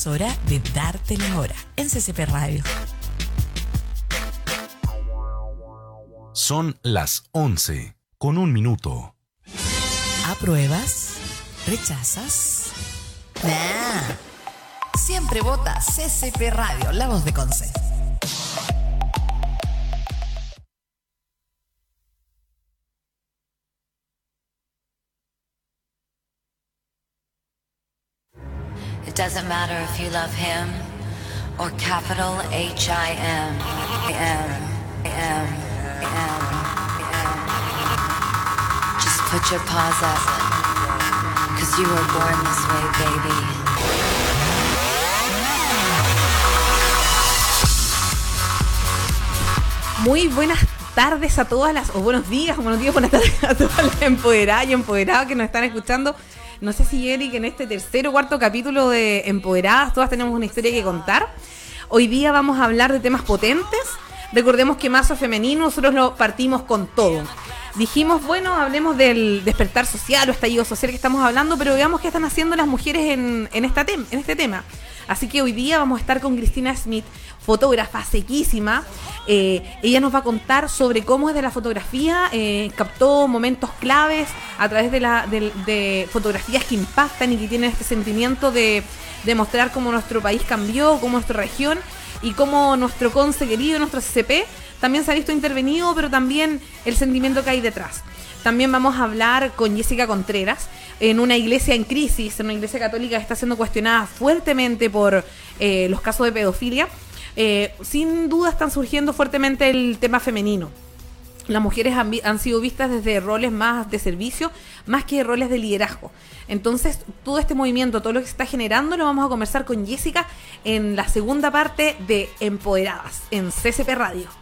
Es hora de darte la hora en CCP Radio. Son las 11 con un minuto. ¿Apruebas? ¿Rechazas? Nah. Siempre vota CCP Radio, la voz de Conce. Doesn't matter if you love him or capital H I M M M M. Just put your paws up, cause you were born this way, baby. Muy buenas tardes a todas las, o buenos días, o buenos días, buenas tardes a todas las empoderadas y empoderados que nos están escuchando. No sé si Eric en este tercer o cuarto capítulo de Empoderadas, todas tenemos una historia que contar. Hoy día vamos a hablar de temas potentes. Recordemos que Mazo Femenino nosotros lo partimos con todo. Dijimos, bueno, hablemos del despertar social o estallido social que estamos hablando, pero veamos qué están haciendo las mujeres en, en, esta tem en este tema. Así que hoy día vamos a estar con Cristina Smith, fotógrafa sequísima. Eh, ella nos va a contar sobre cómo desde la fotografía eh, captó momentos claves a través de, la, de, de, fotografías que impactan y que tienen este sentimiento de, de mostrar cómo nuestro país cambió, cómo nuestra región y cómo nuestro conce querido, nuestro CCP, también se ha visto intervenido, pero también el sentimiento que hay detrás. También vamos a hablar con Jessica Contreras en una iglesia en crisis, en una iglesia católica que está siendo cuestionada fuertemente por eh, los casos de pedofilia. Eh, sin duda están surgiendo fuertemente el tema femenino. Las mujeres han, sido vistas desde roles más de servicio, más que roles de liderazgo. Entonces, todo este movimiento, todo lo que se está generando, lo vamos a conversar con Jessica en la segunda parte de Empoderadas, en CCP Radio.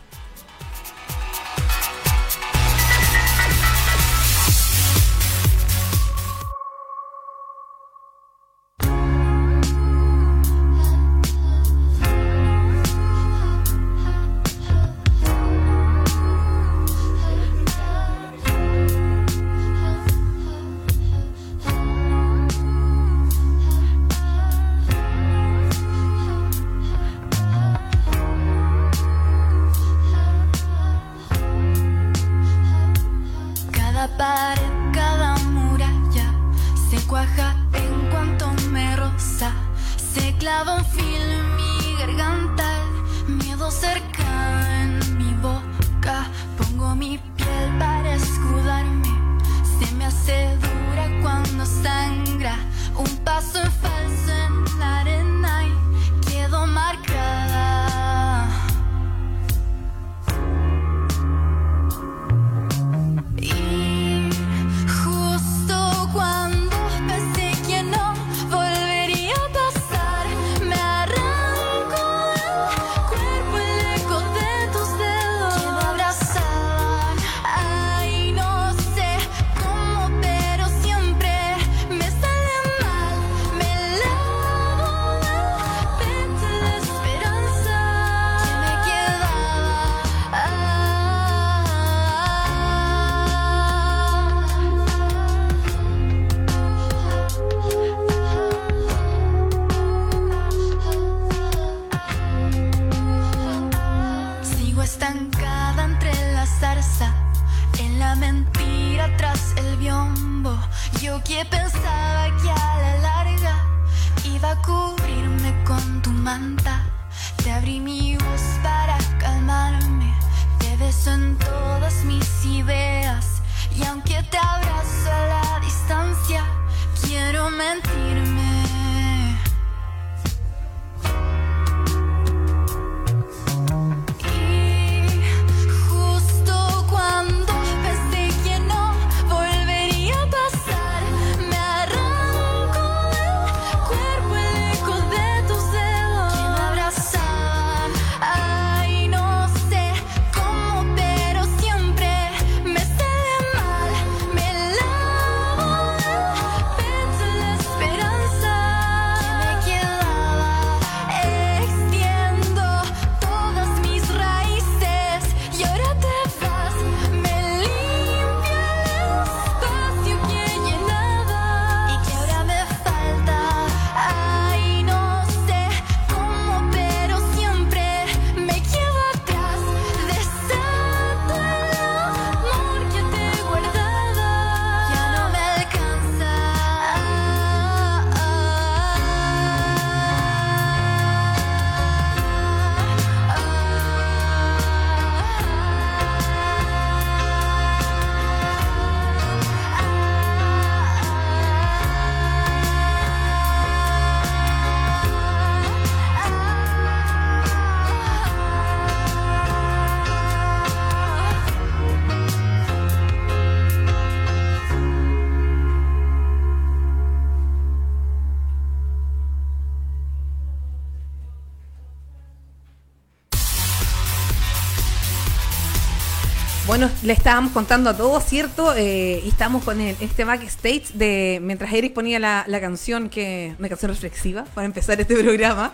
Le estábamos contando a todos, ¿cierto? Eh, y estamos con el, este backstage de mientras Eric ponía la, la, canción, que una canción reflexiva para empezar este programa.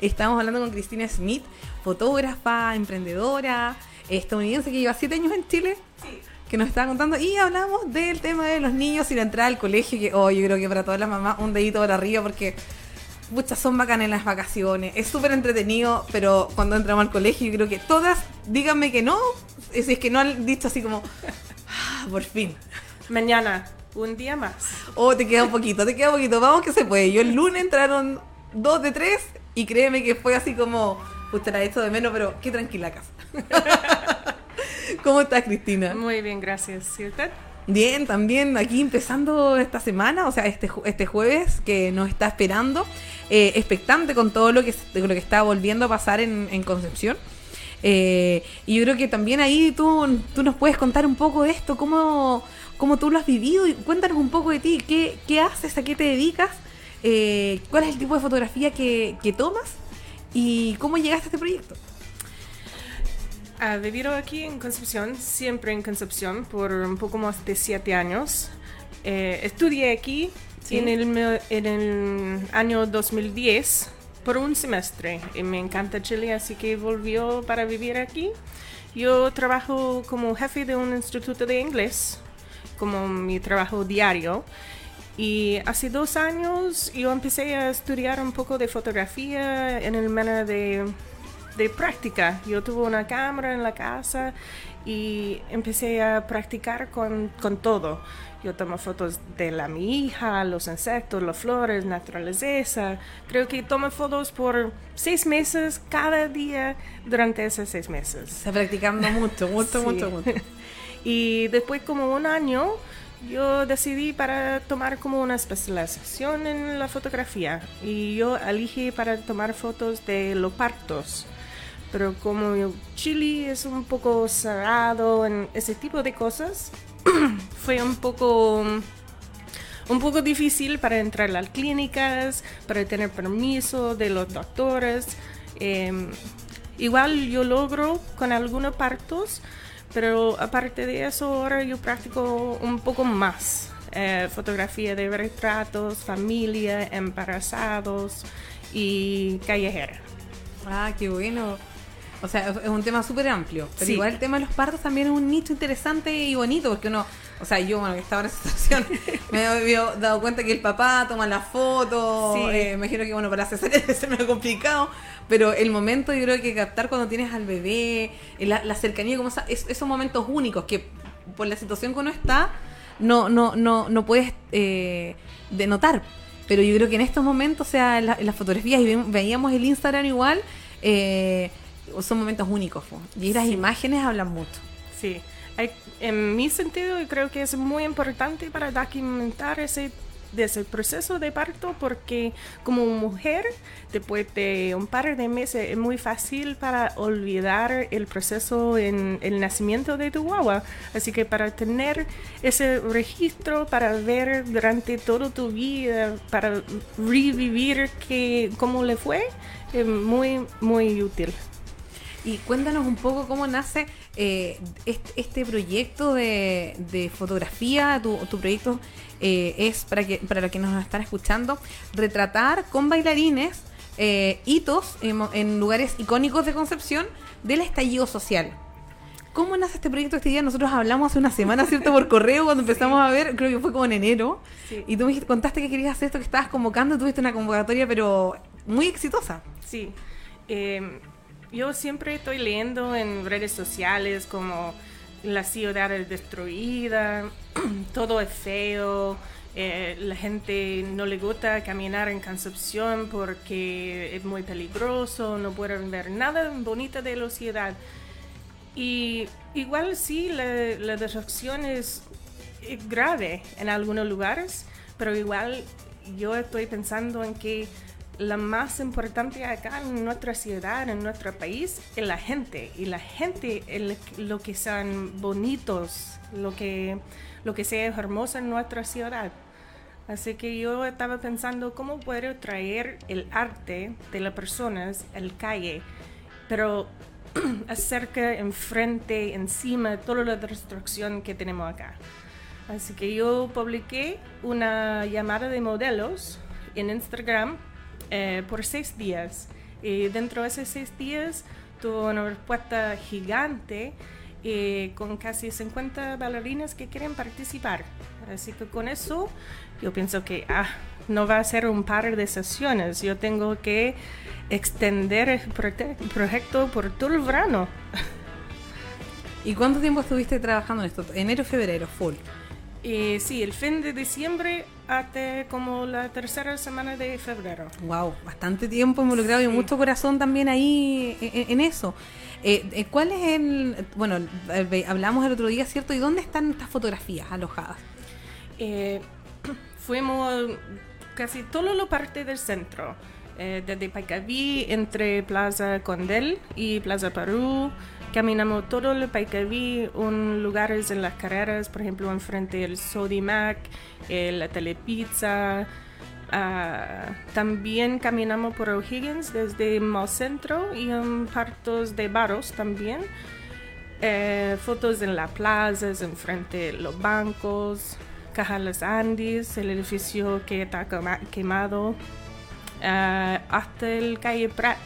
Estamos hablando con Cristina Smith, fotógrafa, emprendedora, estadounidense que lleva siete años en Chile. Que nos estaba contando y hablamos del tema de los niños y la entrada al colegio. Que oh, yo creo que para todas las mamás un dedito para arriba porque muchas son bacanas en las vacaciones. Es súper entretenido, pero cuando entramos al colegio, yo creo que todas, díganme que no, es, es que no han dicho así como, ah, por fin. Mañana, un día más. Oh, te queda un poquito, te queda un poquito. Vamos que se puede. Yo el lunes entraron dos de tres y créeme que fue así como, usted la esto de menos, pero qué tranquila casa. ¿Cómo estás, Cristina? Muy bien, gracias. ¿Y usted? Bien, también aquí empezando esta semana, o sea, este, este jueves que nos está esperando, eh, expectante con todo lo que, lo que está volviendo a pasar en, en Concepción. Eh, y yo creo que también ahí tú, tú nos puedes contar un poco de esto, cómo, cómo tú lo has vivido y cuéntanos un poco de ti, qué, qué haces, a qué te dedicas, eh, cuál es el tipo de fotografía que, que tomas y cómo llegaste a este proyecto. He vivido aquí en Concepción, siempre en Concepción, por un poco más de siete años. Eh, estudié aquí ¿Sí? en, el, en el año 2010 por un semestre y me encanta Chile, así que volvió para vivir aquí. Yo trabajo como jefe de un instituto de inglés, como mi trabajo diario. Y hace dos años yo empecé a estudiar un poco de fotografía en el manera de de práctica. Yo tuve una cámara en la casa y empecé a practicar con, con todo. Yo tomo fotos de la mi hija, los insectos, las flores, naturaleza. Creo que tomo fotos por seis meses cada día durante esos seis meses. Está practicando mucho, mucho, sí. mucho, mucho. y después como un año yo decidí para tomar como una especialización en la fotografía y yo elegí para tomar fotos de los partos pero como Chile es un poco cerrado en ese tipo de cosas, fue un poco un poco difícil para entrar a las clínicas, para tener permiso de los doctores. Eh, igual yo logro con algunos partos, pero aparte de eso ahora yo practico un poco más. Eh, fotografía de retratos, familia, embarazados y callejera. Ah, qué bueno. O sea, es un tema súper amplio. Pero sí. igual el tema de los partos también es un nicho interesante y bonito, porque uno, o sea, yo, bueno, que estaba en esa situación, me había dado cuenta que el papá toma la foto. Sí. Eh, me imagino que, bueno, para hacer se me ha complicado. Pero el momento, yo creo que captar cuando tienes al bebé, la, la cercanía, como esa, es, esos momentos únicos que por la situación que uno está, no, no, no, no puedes eh, denotar. Pero yo creo que en estos momentos, o sea, en, la, en las fotografías, y veíamos el Instagram igual, eh, son momentos únicos y las sí. imágenes hablan mucho. Sí, en mi sentido creo que es muy importante para documentar ese, ese proceso de parto porque como mujer después de un par de meses es muy fácil para olvidar el proceso en el nacimiento de tu guagua. Así que para tener ese registro, para ver durante toda tu vida, para revivir que, cómo le fue, es muy, muy útil. Y cuéntanos un poco cómo nace eh, este, este, proyecto de, de fotografía. Tu, tu proyecto eh, es, para, que, para los que nos están escuchando, retratar con bailarines eh, hitos en, en, lugares icónicos de Concepción del estallido social. ¿Cómo nace este proyecto este día? Nosotros hablamos hace una semana, ¿cierto? Por correo, cuando empezamos a ver, creo que fue como en enero. Sí. Y tú me contaste que querías hacer esto, que estabas convocando, tuviste una convocatoria, pero muy exitosa. Sí. Eh, yo siempre estoy leyendo en redes sociales como la ciudad es destruida, todo es feo, eh, la gente no le gusta caminar en Concepción porque es muy peligroso, no pueden ver nada bonito de la ciudad. Y igual sí, la, la destrucción es, grave en algunos lugares, pero igual yo estoy pensando en que la más importante acá en nuestra ciudad, en nuestro país, es la gente. Y la gente es lo que son bonitos, lo que, lo que sea hermoso en nuestra ciudad. Así que yo estaba pensando cómo puedo traer el arte de las personas al calle, pero acerca, enfrente, encima, toda la destrucción que tenemos acá. Así que yo publiqué una llamada de modelos en Instagram eh, por seis días. Y dentro de esos seis días tuvo una respuesta gigante eh, con casi 50 bailarinas que quieren participar. Así que con eso yo pienso que ah, no va a ser un par de sesiones. Yo tengo que extender el proyecto por todo el verano. ¿Y cuánto tiempo estuviste trabajando en esto? Enero, febrero, full. Y sí, el fin de diciembre hasta como la tercera semana de febrero. Wow, bastante tiempo involucrado y Sí. mucho corazón también ahí en, en eso. Eh, eh, ¿Cuál es el...? Bueno, eh, hablamos el otro día, ¿cierto? ¿Y dónde están estas fotografías alojadas? Eh, fuimos casi toda la parte del centro, eh, desde Paicaví, entre Plaza Condel y Plaza Perú. Caminamos todo el Paicaví, un lugares en las carreras, por ejemplo, enfrente del Sodimac, eh, la Telepizza. Ah, también caminamos por O'Higgins desde Mall Centro y en partos de Baros también. Eh, fotos en las plazas, enfrente de los bancos, Caja Los Andes, el edificio que está quema- quemado, ah, hasta el calle Prat.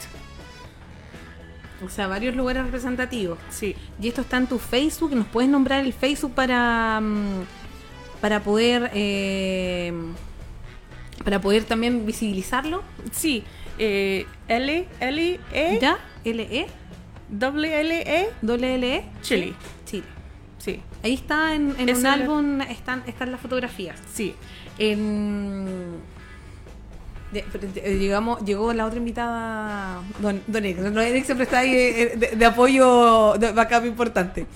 O sea, varios lugares representativos. Sí, Y esto está en tu Facebook. ¿Nos puedes nombrar el Facebook para, mm, para poder... eh, para poder también visibilizarlo? sí. Eh, L, L, E, ¿Ya? L-E, doble L, E, doble L-E. Chile. Chile. Sí, Ahí está en, en un el- álbum, están, están las fotografías. sí. En... de- pero, eh, llegamos, llegó la otra invitada, Don, don Eric. Don Eric siempre está ahí eh, de, de apoyo, de backup importante.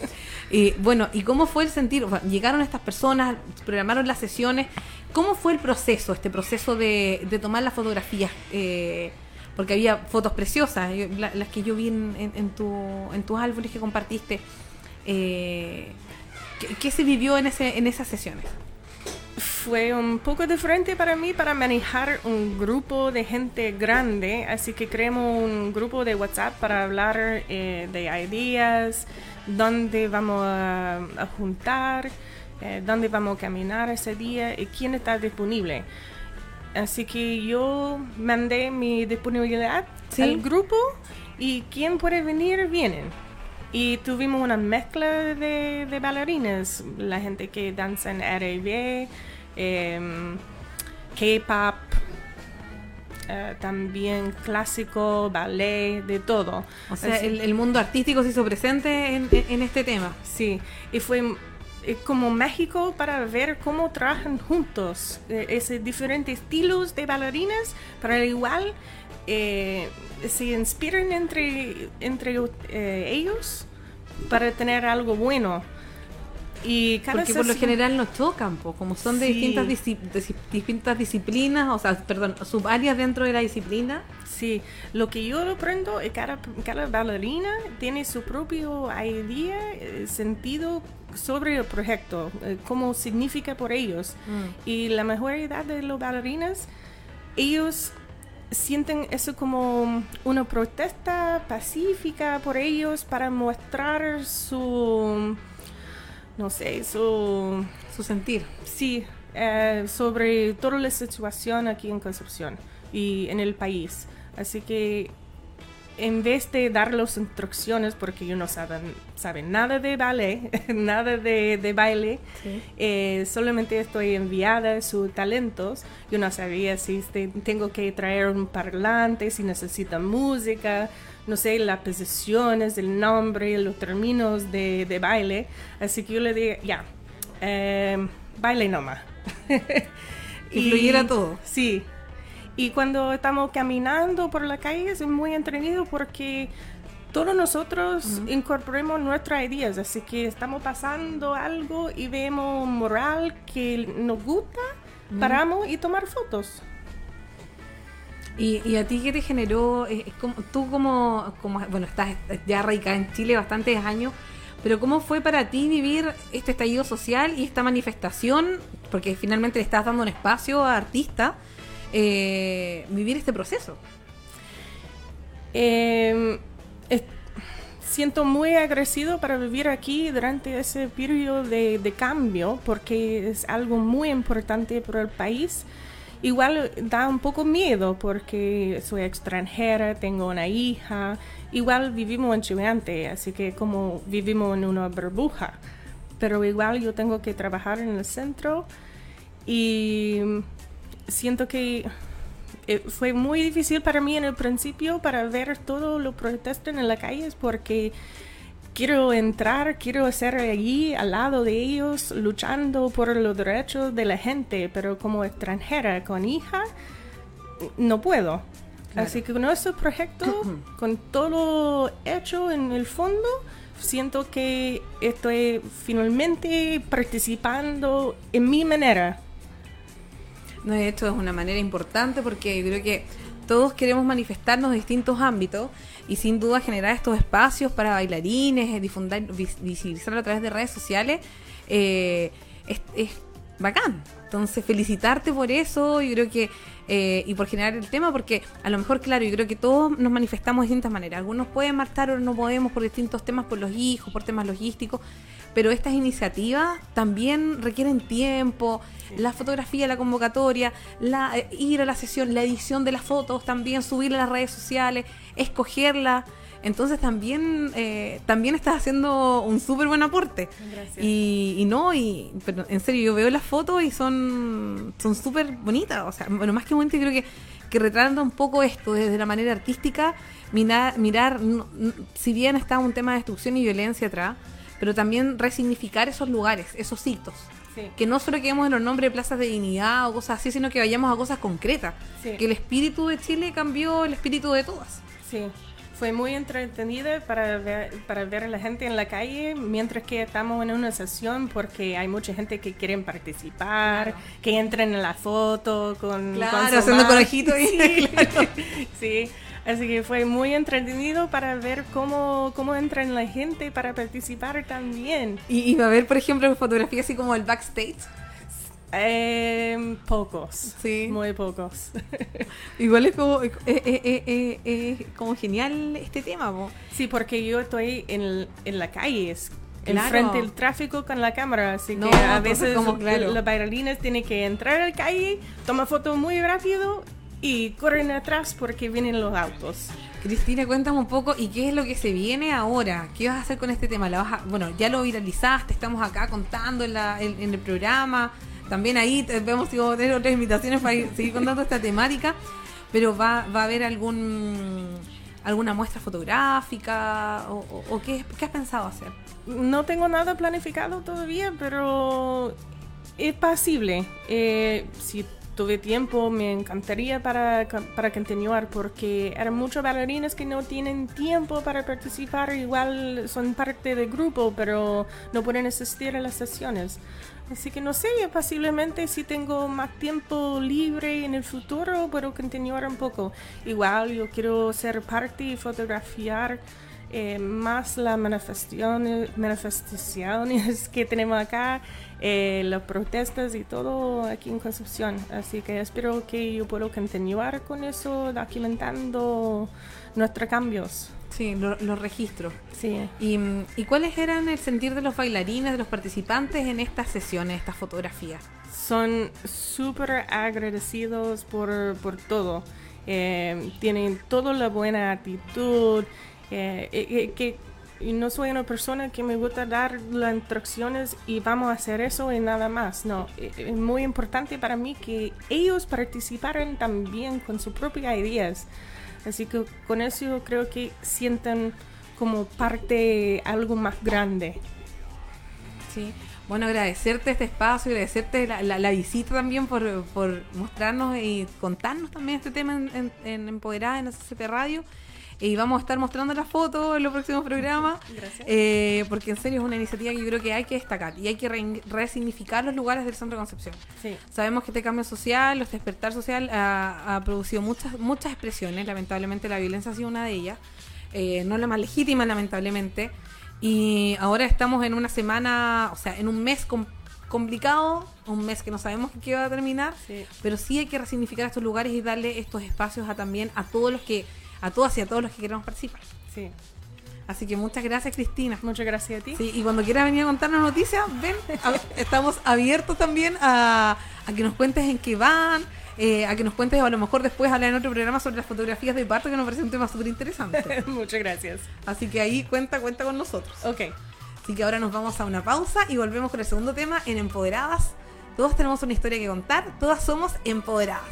Y bueno, ¿y cómo fue el sentir? Llegaron estas personas, programaron las sesiones. ¿Cómo fue el proceso, este proceso de, de tomar las fotografías? Eh, porque había fotos preciosas, la- las que yo vi en, en- en tu, en tus álbumes que compartiste. Eh, ¿qué, qué se vivió en, ese, en esas sesiones? Fue un poco diferente para mí para manejar un grupo de gente grande, así que creamos un grupo de WhatsApp para hablar eh, de ideas, dónde vamos a, a juntar, eh, dónde vamos a caminar ese día y quién está disponible. Así que yo mandé mi disponibilidad Sí. al grupo y quien puede venir, vienen. Y tuvimos una mezcla de, de bailarines, la gente que danza en R&B, em, K-pop, eh, también clásico, ballet, de todo. O sea, Así- el, el mundo artístico se hizo presente en, en- en este tema. Sí, y fue eh, como mágico para ver cómo trabajan juntos eh, esos diferentes estilos de bailarinas, pero al igual eh, se inspiran entre, entre eh, ellos para tener algo bueno. Y cada Porque por lo general no chocan, po, como son de Sí. distintas, distintas disciplinas, o sea, perdón, subáreas dentro de la disciplina. Sí, lo que yo aprendo es que cada, cada bailarina tiene su propio idea, eh, sentido sobre el proyecto, cómo significa por ellos. Y la mayoría de los bailarinas, ellos sienten eso como una protesta pacífica por ellos para mostrar su, no sé, su Su sentir. Sí, eh, sobre toda la situación aquí en Concepción y en el país. Así que en vez de dar las instrucciones, porque yo no saben, saben nada de ballet, nada de, de baile, eh, solamente estoy enviada sus talentos. Yo no sabía si este- tengo que traer un parlante, si necesita música, no sé, las posiciones, el nombre, los términos de, de baile. Así que yo le dije, ya, eh, baile nomás. Que fluyera todo. Sí. Y cuando estamos caminando por la calle es muy entretenido porque todos nosotros incorporamos nuestras ideas. Así que estamos pasando algo y vemos moral que nos gusta, paramos y tomar fotos. ¿Y, y a ti qué te generó? eh, como- tú como, como, bueno, estás ya radicada en Chile bastantes años, pero ¿cómo fue para ti vivir este estallido social y esta manifestación? Porque finalmente le estás dando un espacio a artistas, eh, vivir este proceso. Eh, es- siento muy agradecido para vivir aquí durante ese periodo de, de cambio porque es algo muy importante para el país. Igual da un poco miedo porque soy extranjera, tengo una hija, igual vivimos en Chihuahua, así que como vivimos en una burbuja, pero igual yo tengo que trabajar en el centro y siento que eh, fue muy difícil para mí en el principio para ver todo lo protestos en las calles porque quiero entrar, quiero estar allí al lado de ellos luchando por los derechos de la gente, pero como extranjera con hija no puedo. Así que con nuestro proyecto, con todo hecho en el fondo, siento que estoy finalmente participando en mi manera. No, esto es una manera importante porque yo creo que todos queremos manifestarnos en distintos ámbitos y sin duda generar estos espacios para bailarines, eh, difundir, visibilizarlo a través de redes sociales, eh, es, es, bacán. Entonces, felicitarte por eso, yo creo que, eh, y por generar el tema, porque a lo mejor, claro, yo creo que todos nos manifestamos de distintas maneras. Algunos pueden marchar, o no podemos por distintos temas, por los hijos, por temas logísticos, pero estas iniciativas también requieren tiempo, la fotografía, la convocatoria, la, eh, ir a la sesión, la edición de las fotos, también subirla a las redes sociales, escogerla. Entonces también eh, también estás haciendo un súper buen aporte. Gracias. Y, y no, y pero en serio, yo veo las fotos y son son súper bonitas. O sea, bueno, más que bonitas, creo que, que retratan un poco esto desde la manera artística, mirar, mirar no- si bien está un tema de destrucción y violencia atrás, pero también resignificar esos lugares, esos hitos. Sí. Que no solo quedemos en los nombres de plazas de dignidad o cosas así, sino que vayamos a cosas concretas. Sí. Que el espíritu de Chile cambió el espíritu de todas. Sí, fue muy entretenida para ver, para ver a la gente en la calle mientras que estamos en una sesión porque hay mucha gente que quieren participar, que entren en la foto con, Claro, con haciendo y- Sí, claro. sí, así que fue muy entretenido para ver cómo, cómo entran la gente para participar también. Y, y va a ver, por ejemplo, fotografías así como el backstage. Eh, pocos, Sí. muy pocos. Igual es como, eh, eh, como genial este tema. Sí, porque yo estoy en, en la calle, es Claro. enfrente del tráfico con la cámara, así No, que a veces como, claro. los bailarines tienen que entrar a la calle, tomar fotos muy rápido y corren atrás porque vienen los autos. Cristina, cuéntame un poco y qué es lo que se viene ahora. ¿Qué vas a hacer con este tema? ¿La vas a- bueno, ya lo viralizaste, estamos acá contando en, la- en- en el programa. También ahí vemos si vamos a tener otras invitaciones para ir- seguir contando esta temática. Pero va, va a haber algún alguna muestra fotográfica o, o- o qué, qué has pensado hacer. No tengo nada planificado todavía, pero es posible. Eh, si tuve tiempo, me encantaría para, para continuar, porque eran muchos bailarines que no tienen tiempo para participar, igual son parte del grupo, pero no pueden asistir a las sesiones. Así que no sé, posiblemente si tengo más tiempo libre en el futuro, puedo continuar un poco. Igual yo quiero ser parte y fotografiar eh, más las manifestaciones, manifestaciones que tenemos acá, eh, las protestas y todo aquí en Concepción. Así que espero que yo pueda continuar con eso, documentando nuestros cambios. Sí, lo- los registros. Sí. ¿Y, mm, ¿Y cuáles eran el sentir de los bailarines, de los participantes en estas sesiones, estas fotografías? son súper agradecidos por, por todo. Eh, tienen toda la buena actitud. eh, eh, eh, que no soy una persona que me gusta dar las instrucciones y vamos a hacer eso y nada más. No, eh, es muy importante para mí que ellos participaran también con sus propias ideas. Así que con eso creo que sienten como parte algo más grande. Sí. Bueno, agradecerte este espacio, agradecerte la, la- visita también por, por mostrarnos y contarnos también este tema en, en Empoderada en SCP Radio. Y vamos a estar mostrando las fotos en los próximos programas. Gracias. Eh, porque en serio es una iniciativa que yo creo que hay que destacar y hay que re- resignificar los lugares del Centro de Concepción. Sí. Sabemos que este cambio social, este despertar social, ha, ha producido muchas, muchas expresiones. Lamentablemente la violencia ha sido una de ellas. Eh, no la más legítima, lamentablemente. Y ahora estamos en una semana, o sea, en un mes com- complicado, un mes que no sabemos qué va a terminar, Sí. pero sí hay que resignificar estos lugares y darle estos espacios a también a todos los que, a todas y a todos los que queremos participar. Sí. Así que muchas gracias, Cristina. Muchas gracias a ti. Sí, y cuando quieras venir a contarnos noticias, ven, a- estamos abiertos también a, a que nos cuentes en qué van, eh, a que nos cuentes, a lo mejor después hablar en otro programa sobre las fotografías de parto, que nos parece un tema súper interesante. Muchas gracias. Así que ahí cuenta, cuenta con nosotros. Ok. Así que ahora nos vamos a una pausa y volvemos con el segundo tema en Empoderadas. Todas tenemos una historia que contar, todas somos empoderadas.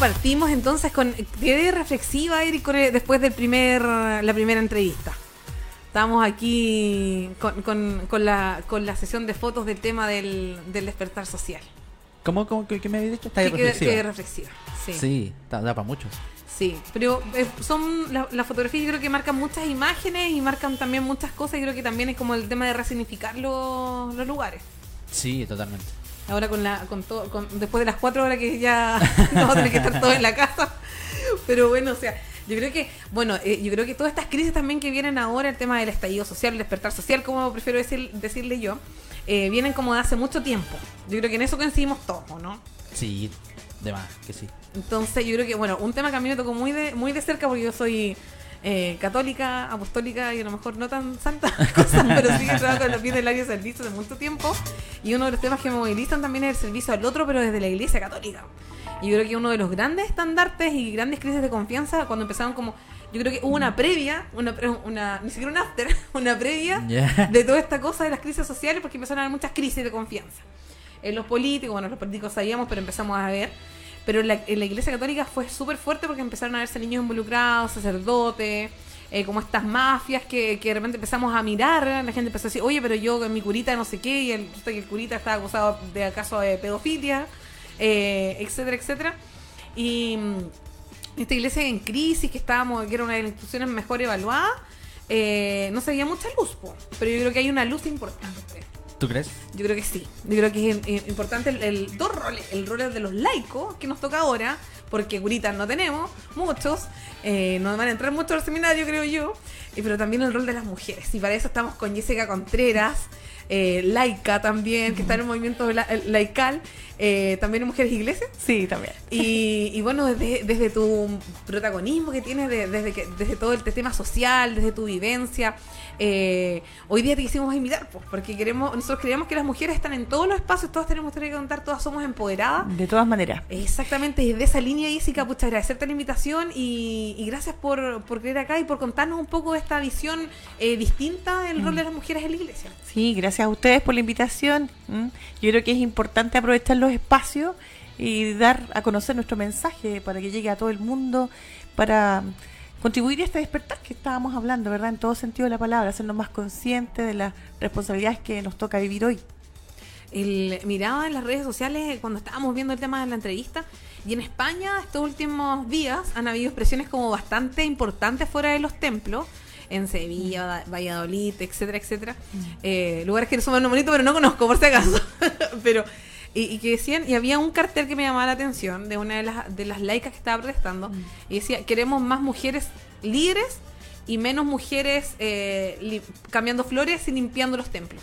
Partimos entonces con. Quedé reflexiva, Eric, después del primer, la primera entrevista. Estamos aquí con, con- con la, con la sesión de fotos del tema del, del despertar social. ¿Cómo, cómo que, que me habéis dicho? Está Que reflexiva. quedé reflexiva. Sí. sí. Sí, da, da para muchos. pero eh, son la- las fotografías, yo creo que marcan muchas imágenes y marcan también muchas cosas. y creo que también es como el tema de resignificar los, los lugares. Sí, totalmente. Ahora con la, con todo, con, después de las cuatro horas que ya vamos a tener que estar todos en la casa. Pero bueno, o sea, Yo creo que, bueno, eh, yo creo que todas estas crisis también que vienen ahora, el tema del estallido social, el despertar social, como prefiero decir, decirle yo, eh, vienen como de hace mucho tiempo. Yo creo que en eso coincidimos todos, ¿no? Sí, de más, que sí. Entonces yo creo que, bueno, un tema que a mí me tocó muy de, muy de cerca porque yo soy eh, católica, apostólica y a lo mejor no tan santa cosa, pero sí que trabajo en los pies del área de servicio de mucho tiempo. Y uno de los temas que me movilizan también es el servicio al otro, pero desde la iglesia católica. Y yo creo que uno de los grandes estandartes y grandes crisis de confianza cuando empezaron como... Yo creo que hubo una previa, una, una ni siquiera un after, una previa Ya. de toda esta cosa de las crisis sociales porque empezaron a haber muchas crisis de confianza. En los políticos, bueno, los políticos sabíamos, pero empezamos a ver. Pero la, en la iglesia católica fue súper fuerte porque empezaron a verse niños involucrados, sacerdotes, eh, como estas mafias que, que de repente empezamos a mirar. La gente empezó a decir, oye, pero yo mi curita no sé qué, y el, el curita estaba acusado de acaso de pedofilia, eh, etcétera, etcétera. Y mm, esta iglesia en crisis, que estábamos, que era una de las instituciones mejor evaluadas, eh, no se veía mucha luz, po. pero yo creo que hay una luz importante. ¿Tú crees? Yo creo que sí. Yo creo que es importante el, dos roles. El rol de los laicos que nos toca ahora, porque curitas no tenemos, muchos. eh, no van a entrar mucho al seminario, creo yo. eh, pero también el rol de las mujeres. Y para eso estamos con Jessica Contreras, eh, laica también, que está en el movimiento laical. Eh, también en Mujeres Iglesias. Sí, también. Y, y bueno, desde, desde tu protagonismo que tienes, de- desde, que, desde todo el tema social, desde tu vivencia, eh, hoy día te quisimos invitar, pues, porque queremos, nosotros creemos que las mujeres están en todos los espacios, todas tenemos historia que contar, todas somos empoderadas. De todas maneras. Exactamente, desde esa línea, Jessica, pucha, agradecerte la invitación y, y gracias por, por creer acá y por contarnos un poco de esta visión eh, distinta del rol de las mujeres en la iglesia. Sí, gracias a ustedes por la invitación. Yo creo que es importante aprovechar los espacios y dar a conocer nuestro mensaje para que llegue a todo el mundo, para contribuir a este despertar que estábamos hablando, ¿verdad? En todo sentido de la palabra, hacernos más conscientes de las responsabilidades que nos toca vivir hoy. el, miraba en las redes sociales cuando estábamos viendo el tema de la entrevista y en España estos últimos días han habido expresiones como bastante importantes fuera de los templos en Sevilla, Va- Valladolid, etcétera, etcétera. Eh, lugares que son más bonitos, pero no conozco, por si acaso. pero y, y que decían, y había un cartel que me llamaba la atención de una de las, de las laicas que estaba protestando, y decía, queremos más mujeres líderes y menos mujeres eh, cambiando flores y limpiando los templos.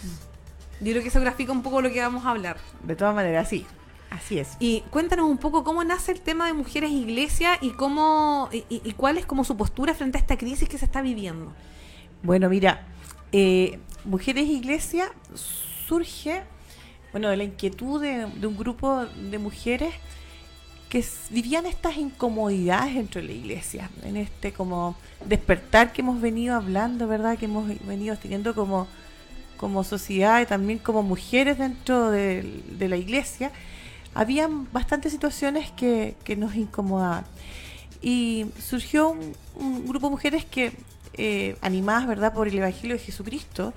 Yo creo que eso grafica un poco lo que vamos a hablar. De todas maneras, sí. Así es. Y cuéntanos un poco cómo nace el tema de mujeres iglesia y cómo y, y- y cuál es como su postura frente a esta crisis que se está viviendo. Bueno, mira, eh, Mujeres Iglesia surge, bueno, la inquietud de, un grupo de mujeres que vivían estas incomodidades dentro de la iglesia, en este como despertar que hemos venido hablando, ¿verdad? Que hemos venido teniendo como, como sociedad y también como mujeres dentro de, la iglesia, habían bastantes situaciones que, nos incomodaban. Y surgió un, un grupo de mujeres que, eh, animadas, ¿verdad?, por el Evangelio de Jesucristo,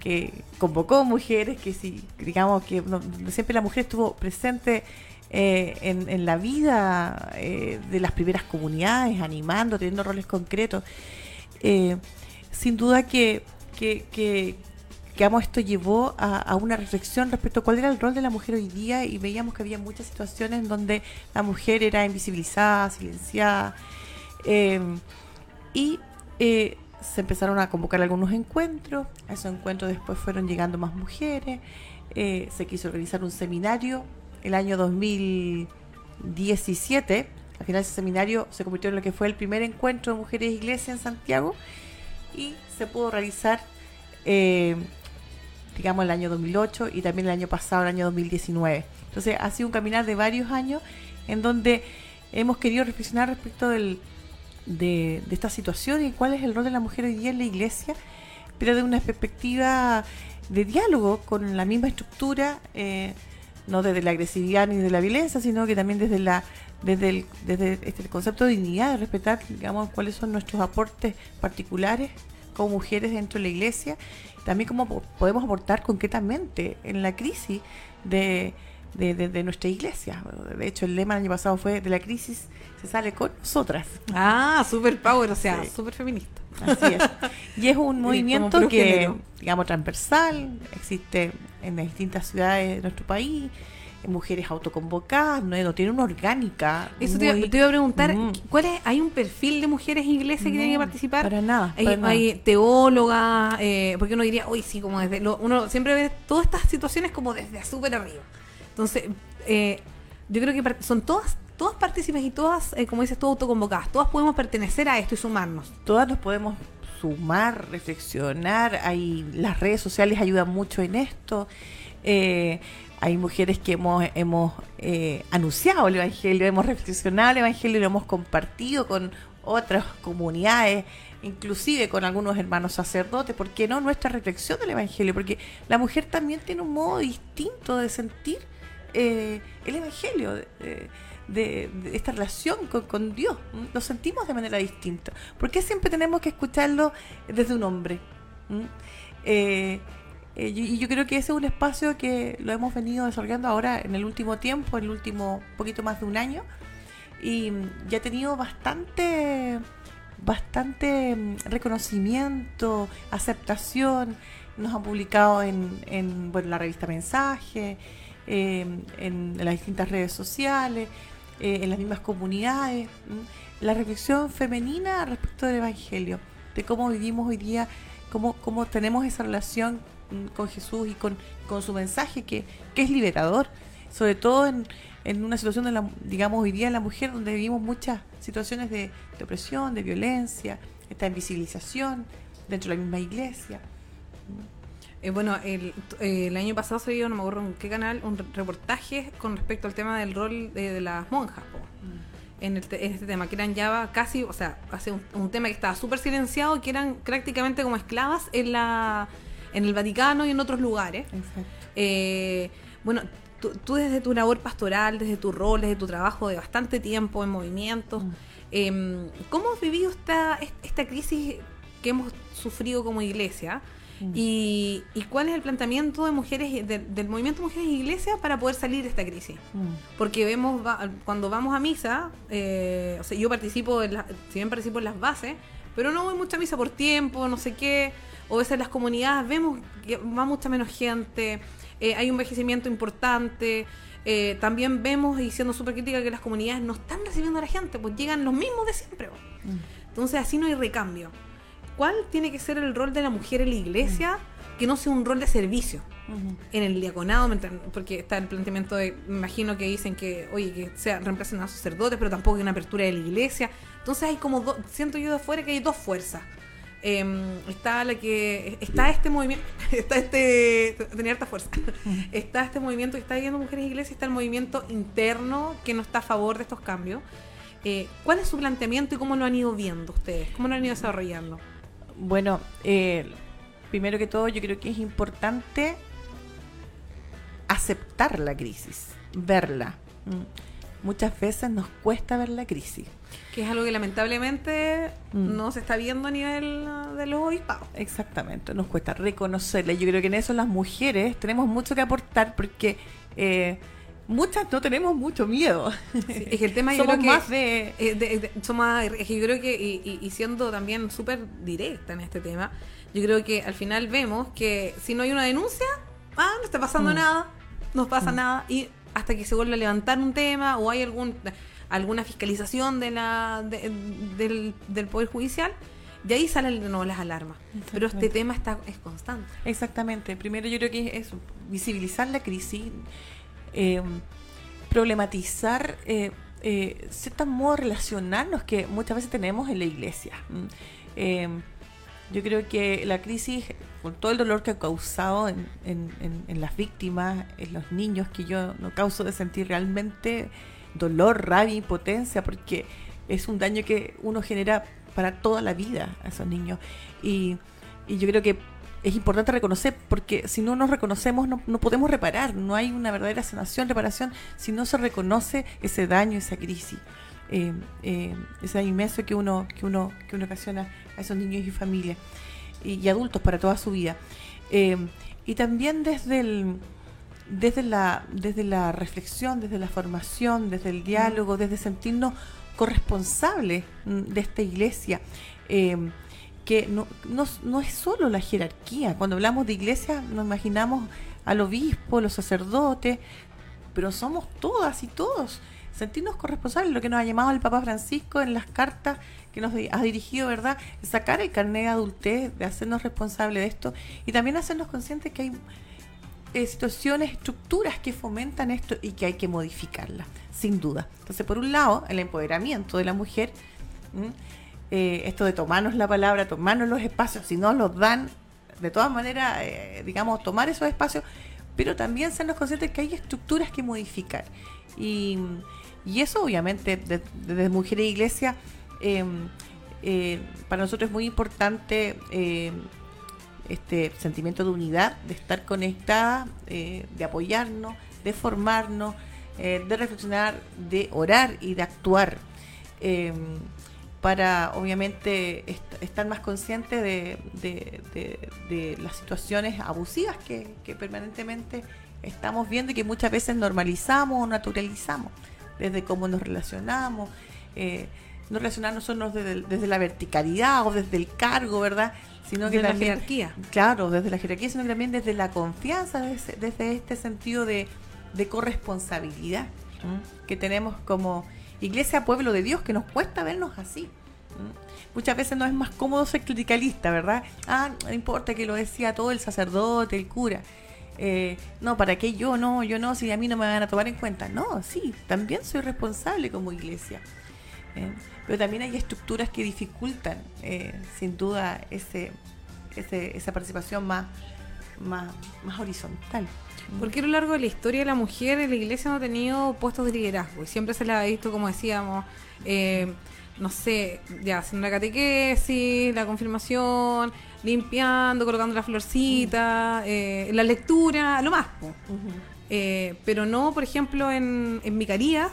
que convocó mujeres, que si, digamos, que no- siempre la mujer estuvo presente eh, en, la vida eh, de las primeras comunidades, animando, teniendo roles concretos. Eh, sin duda que, que, que, digamos, esto llevó a, una reflexión respecto a cuál era el rol de la mujer hoy día y veíamos que había muchas situaciones en donde la mujer era invisibilizada, silenciada. y se empezaron a convocar algunos encuentros, a esos encuentros después fueron llegando más mujeres, eh, se quiso organizar un seminario el año 2017, al final ese seminario se convirtió en lo que fue el primer encuentro de mujeres iglesia en Santiago y se pudo realizar, eh, digamos, el año 2008 y también el año pasado, el año 2019. Entonces ha sido un caminar de varios años en donde hemos querido reflexionar respecto del, de, esta situación y cuál es el rol de la mujer hoy día en la iglesia, pero de una perspectiva de diálogo con la misma estructura, eh, no desde la agresividad ni de la violencia, sino que también desde la desde el, desde este concepto de dignidad, de respetar, digamos, cuáles son nuestros aportes particulares como mujeres dentro de la iglesia, también cómo po- podemos aportar concretamente en la crisis de, de, de- de nuestra iglesia. De hecho, el lema el año pasado fue de la crisis se sale con nosotras. Ah, super power, o sea, Sí. super feminista. Así es. Y es un movimiento que, género. digamos, transversal, existe en las distintas ciudades de nuestro país, mujeres autoconvocadas, no, no tienen una orgánica. Eso te, iba- muy- te iba a preguntar, Mm. ¿cuál es, ¿hay un perfil de mujeres iglesias que tienen que No, participar? para nada, Hay, para nada. hay teólogas, eh, porque uno diría, uy, sí, como desde... lo- uno siempre ve todas estas situaciones como desde súper arriba. Entonces, eh, yo creo que son todas todas partícipes y todas, eh, como dices tú, autoconvocadas. Todas podemos pertenecer a esto y sumarnos. todas nos podemos sumar, reflexionar. Hay, las redes sociales ayudan mucho en esto. Eh, hay mujeres que hemos, hemos eh, anunciado el Evangelio, hemos reflexionado el Evangelio y lo hemos compartido con otras comunidades, inclusive con algunos hermanos sacerdotes. ¿Por qué no nuestra reflexión del Evangelio? Porque la mujer también tiene un modo distinto de sentir eh, el Evangelio. de- de, de esta relación con, con Dios. Lo sentimos de manera distinta. ¿Por qué siempre tenemos que escucharlo desde un hombre? ¿m? Eh, eh, y y yo creo que ese es un espacio que lo hemos venido desarrollando ahora en el último tiempo, en el último poquito más de un año, y mm, ya ha tenido bastante, bastante mm, reconocimiento, aceptación. Nos han publicado en, en bueno, la revista Mensaje, eh, en, las distintas redes sociales, eh, en las mismas comunidades. La reflexión femenina respecto del Evangelio, de cómo vivimos hoy día, cómo, cómo tenemos esa relación con Jesús y con, con su mensaje que, que es liberador, sobre todo en, en una situación, de la, digamos, hoy día en la mujer, donde vivimos muchas situaciones de, de opresión, de violencia, esta invisibilización dentro de la misma iglesia. Eh, bueno, el, eh, el año pasado se vio, no me acuerdo en qué canal, un re- reportaje con respecto al tema del rol de, de las monjas. po. En, el te- en este tema, que eran ya casi, o sea, hace un, un tema que estaba súper silenciado, que eran prácticamente como esclavas en la en el Vaticano y en otros lugares. Exacto. Eh, bueno, tú, tú desde tu labor pastoral, desde tu rol, desde tu trabajo de bastante tiempo en movimientos, Mm. eh, ¿cómo has vivido esta, esta crisis que hemos sufrido como iglesia? Mm. Y, y cuál es el planteamiento de mujeres de- del movimiento Mujeres e Iglesia para poder salir de esta crisis? Mm. Porque vemos va- cuando vamos a misa, eh, o sea, yo participo, en la- si bien participo en las bases, pero no voy mucha misa por tiempo, no sé qué, o a veces en las comunidades vemos que va mucha menos gente, eh, hay un envejecimiento importante, eh, también vemos, y siendo súper crítica, que las comunidades no están recibiendo a la gente, pues llegan los mismos de siempre. pues. Entonces así no hay recambio. ¿Cuál tiene que ser el rol de la mujer en la iglesia que no sea un rol de servicio? En el diaconado, porque está el planteamiento de, me imagino que dicen que, oye, que sea, reemplacen a sacerdotes, pero tampoco hay una apertura de la iglesia. Entonces hay como, do- siento yo de afuera que hay dos fuerzas. Em, está la que, está este movimiento, está este, tenía harta fuerza, está este movimiento que está yendo Mujeres Iglesias, está el movimiento interno que no está a favor de estos cambios. Eh, ¿Cuál es su planteamiento y cómo lo han ido viendo ustedes? ¿Cómo lo han ido desarrollando? Bueno, eh, primero que todo yo creo que es importante aceptar la crisis, verla. Mm. Muchas veces nos cuesta ver la crisis. Que es algo que lamentablemente Mm. no se está viendo a nivel uh, de los obispados. Exactamente, nos cuesta reconocerla. Yo creo que en eso las mujeres tenemos mucho que aportar porque eh, muchas no tenemos mucho miedo. Es que el tema yo Somos creo que más de... eh, de- de- somos es que yo creo que y, y- y siendo también súper directa en este tema, yo creo que al final vemos que si no hay una denuncia, ah, no está pasando Mm. nada, no pasa nada y hasta que se vuelve a levantar un tema o hay algún alguna fiscalización de la de- del, del poder judicial, y ahí salen de nuevo las alarmas. Pero este tema está es constante. Exactamente. Primero yo creo que es visibilizar la crisis, eh, problematizar eh, eh, ciertos modos de relacionarnos que muchas veces tenemos en la iglesia. Eh, yo creo que la crisis, con todo el dolor que ha causado en, las víctimas, en los niños, que yo no causo de sentir realmente dolor, rabia, impotencia, porque es un daño que uno genera para toda la vida a esos niños. Y yo creo que es importante reconocer, porque si no nos reconocemos no, no podemos reparar, no hay una verdadera sanación, reparación, si no se reconoce ese daño, esa crisis, eh, eh, ese daño inmenso que uno, que, uno, que uno ocasiona a esos niños y familias y, y adultos para toda su vida. Eh, y también desde el desde la, desde la reflexión, desde la formación, desde el diálogo, desde sentirnos corresponsables mm, de esta iglesia, eh, que no, no, no es solo la jerarquía. Cuando hablamos de iglesia nos imaginamos al obispo, los sacerdotes, pero somos todas y todos. Sentirnos corresponsables, lo que nos ha llamado el Papa Francisco en las cartas que nos ha dirigido, ¿verdad? Sacar el carnet de adultez, de hacernos responsables de esto y también hacernos conscientes que hay eh, situaciones, estructuras que fomentan esto y que hay que modificarlas, sin duda. Entonces, por un lado, el empoderamiento de la mujer. Eh, esto de tomarnos la palabra, tomarnos los espacios, si no los dan, de todas maneras, eh, digamos, tomar esos espacios, pero también sernos conscientes que hay estructuras que modificar. Y, y eso, obviamente, de- desde Mujer e Iglesia, eh, eh, para nosotros es muy importante eh, este sentimiento de unidad, de estar conectada, de apoyarnos, de formarnos, de reflexionar, de orar y de actuar. Para obviamente est- estar más conscientes de, de- de- de las situaciones abusivas que, que permanentemente estamos viendo y que muchas veces normalizamos o naturalizamos, desde cómo nos relacionamos, eh, no relacionarnos solo desde, la verticalidad o desde el cargo, ¿verdad? Sino Desde que la también- jerarquía. Claro, desde la jerarquía, sino que también desde la confianza, desde, desde este sentido de, de corresponsabilidad ¿m? que tenemos como iglesia, pueblo de Dios, que nos cuesta vernos así. ¿m? Muchas veces no es más cómodo ser clericalista, ¿verdad? Ah, no importa que lo decía todo el sacerdote, el cura. Eh, no, ¿para qué yo no? Yo no, si a mí no me van a tomar en cuenta. No, sí, también soy responsable como iglesia. Eh, pero también hay estructuras que dificultan, eh, sin duda, ese, ese- esa participación más, más, más horizontal. Porque a lo largo de la historia la mujer en la iglesia no ha tenido puestos de liderazgo y siempre se la ha visto, como decíamos, eh, no sé, ya haciendo la catequesis, la confirmación, limpiando, colocando la florcita, eh, la lectura, lo más. po. Eh, pero no, por ejemplo, en, en vicarías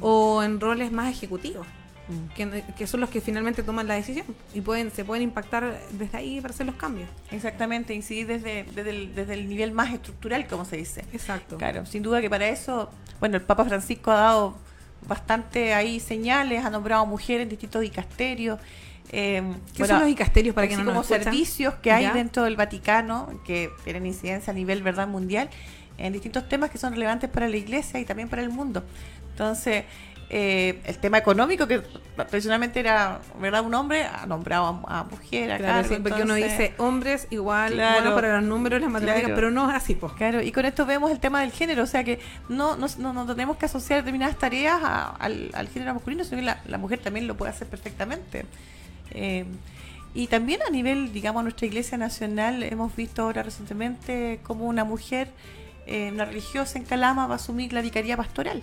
o en roles más ejecutivos. Mm. Que, que son los que finalmente toman la decisión y pueden se pueden impactar desde ahí para hacer los cambios. Exactamente, incidir desde, desde, el, desde el nivel más estructural, como se dice. Exacto. Claro, sin duda que para eso, bueno, el Papa Francisco ha dado bastante ahí señales, ha nombrado mujeres en distintos dicasterios. Eh, ¿Qué bueno, son los dicasterios para que no como nos servicios que hay ¿Ya? dentro del Vaticano que tienen incidencia a nivel verdad mundial en distintos temas que son relevantes para la Iglesia y también para el mundo. Entonces, eh, el tema económico que tradicionalmente era verdad un hombre ha nombrado a, a mujer, a Claro, cargo, sí, porque uno dice hombres igual, Claro. bueno para los números, las matemáticas, Claro. pero no es así, pues. Claro, y con esto vemos el tema del género, o sea que no, no, no, no tenemos que asociar determinadas tareas a- al, al género masculino, sino que la, la mujer también lo puede hacer perfectamente. Eh, y también a nivel, digamos, nuestra Iglesia Nacional, hemos visto ahora recientemente cómo una mujer, eh, una religiosa en Calama, va a asumir la vicaría pastoral.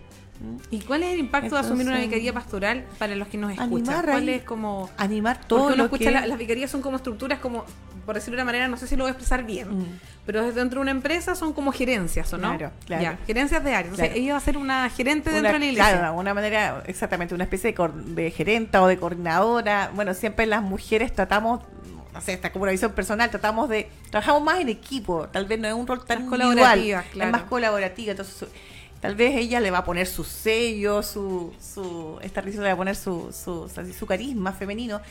¿Y cuál es el impacto de asumir una vicaría pastoral para los que nos escuchan? animar ¿Cuál ahí, es como Animar todo uno lo escucha que... la- las vicarías son como estructuras como por decirlo de una manera, no sé si lo voy a expresar bien, Mm. pero desde dentro de una empresa son como gerencias, ¿o no? Claro, claro. Ya, gerencias de área. Entonces, Claro. ella va a ser una gerente Una- dentro de la iglesia. Claro, de alguna manera, exactamente, una especie de, de gerenta o de coordinadora. Bueno, siempre las mujeres tratamos, no sé, esta como una visión personal, tratamos de, trabajamos más en equipo, tal vez no es un rol tan individual, colaborativas, es claro. más colaborativa, entonces tal vez ella le va a poner su sello, su, su esta religiosa le va a poner su, su, carisma femenino,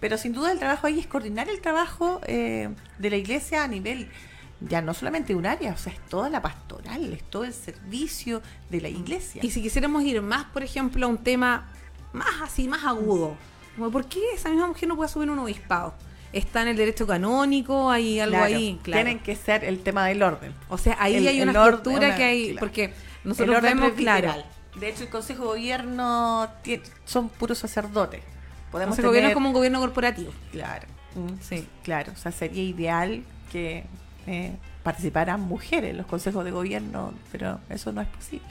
pero sin duda el trabajo ahí es coordinar el trabajo eh, de la iglesia a nivel ya no solamente un área, o sea, es toda la pastoral, es todo el servicio de la iglesia. Y si quisiéramos ir más, por ejemplo, a un tema más así, más agudo, como ¿por qué esa misma mujer no puede subir un obispado? Está en el derecho canónico, hay algo Claro, ahí, claro. Tienen que ser el tema del orden. O sea, ahí el- hay una el estructura una- que hay, claro. porque el nosotros orden vemos, claro. De hecho, el Consejo de Gobierno son puros sacerdotes. Podemos ese gobierno es como un gobierno corporativo. Claro. Mm, Sí. Claro, o sea, sería ideal que eh, participaran mujeres en los consejos de gobierno, pero eso no es posible.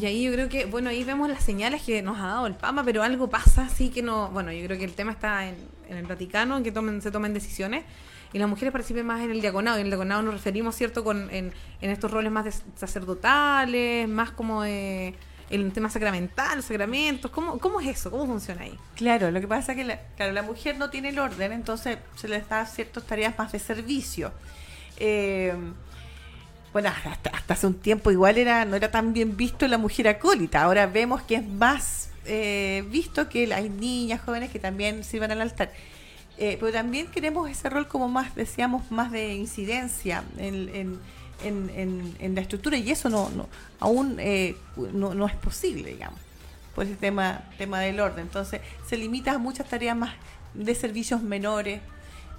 Y ahí yo creo que, bueno, ahí vemos las señales que nos ha dado el Papa, pero algo pasa así que no, bueno, yo creo que el tema está en, en el Vaticano, en que tomen, se tomen decisiones y las mujeres participen más en el diaconado. Y en el diaconado nos referimos, ¿cierto?, con, en, en estos roles más de sacerdotales, más como de el tema sacramental, los sacramentos. ¿Cómo, ¿Cómo es eso? ¿Cómo funciona ahí? Claro, lo que pasa es que la, claro, la mujer no tiene el orden, entonces se les da ciertas tareas más de servicio. Eh, bueno, hasta, hasta hace un tiempo igual era no era tan bien visto la mujer acólita. Ahora vemos que es más eh, visto que hay niñas jóvenes que también sirvan al altar. Eh, pero también queremos ese rol como más, decíamos, más de incidencia en, la estructura y eso no, aún eh, no, es posible, digamos, por ese tema, tema del orden. Entonces se limita a muchas tareas más de servicios menores,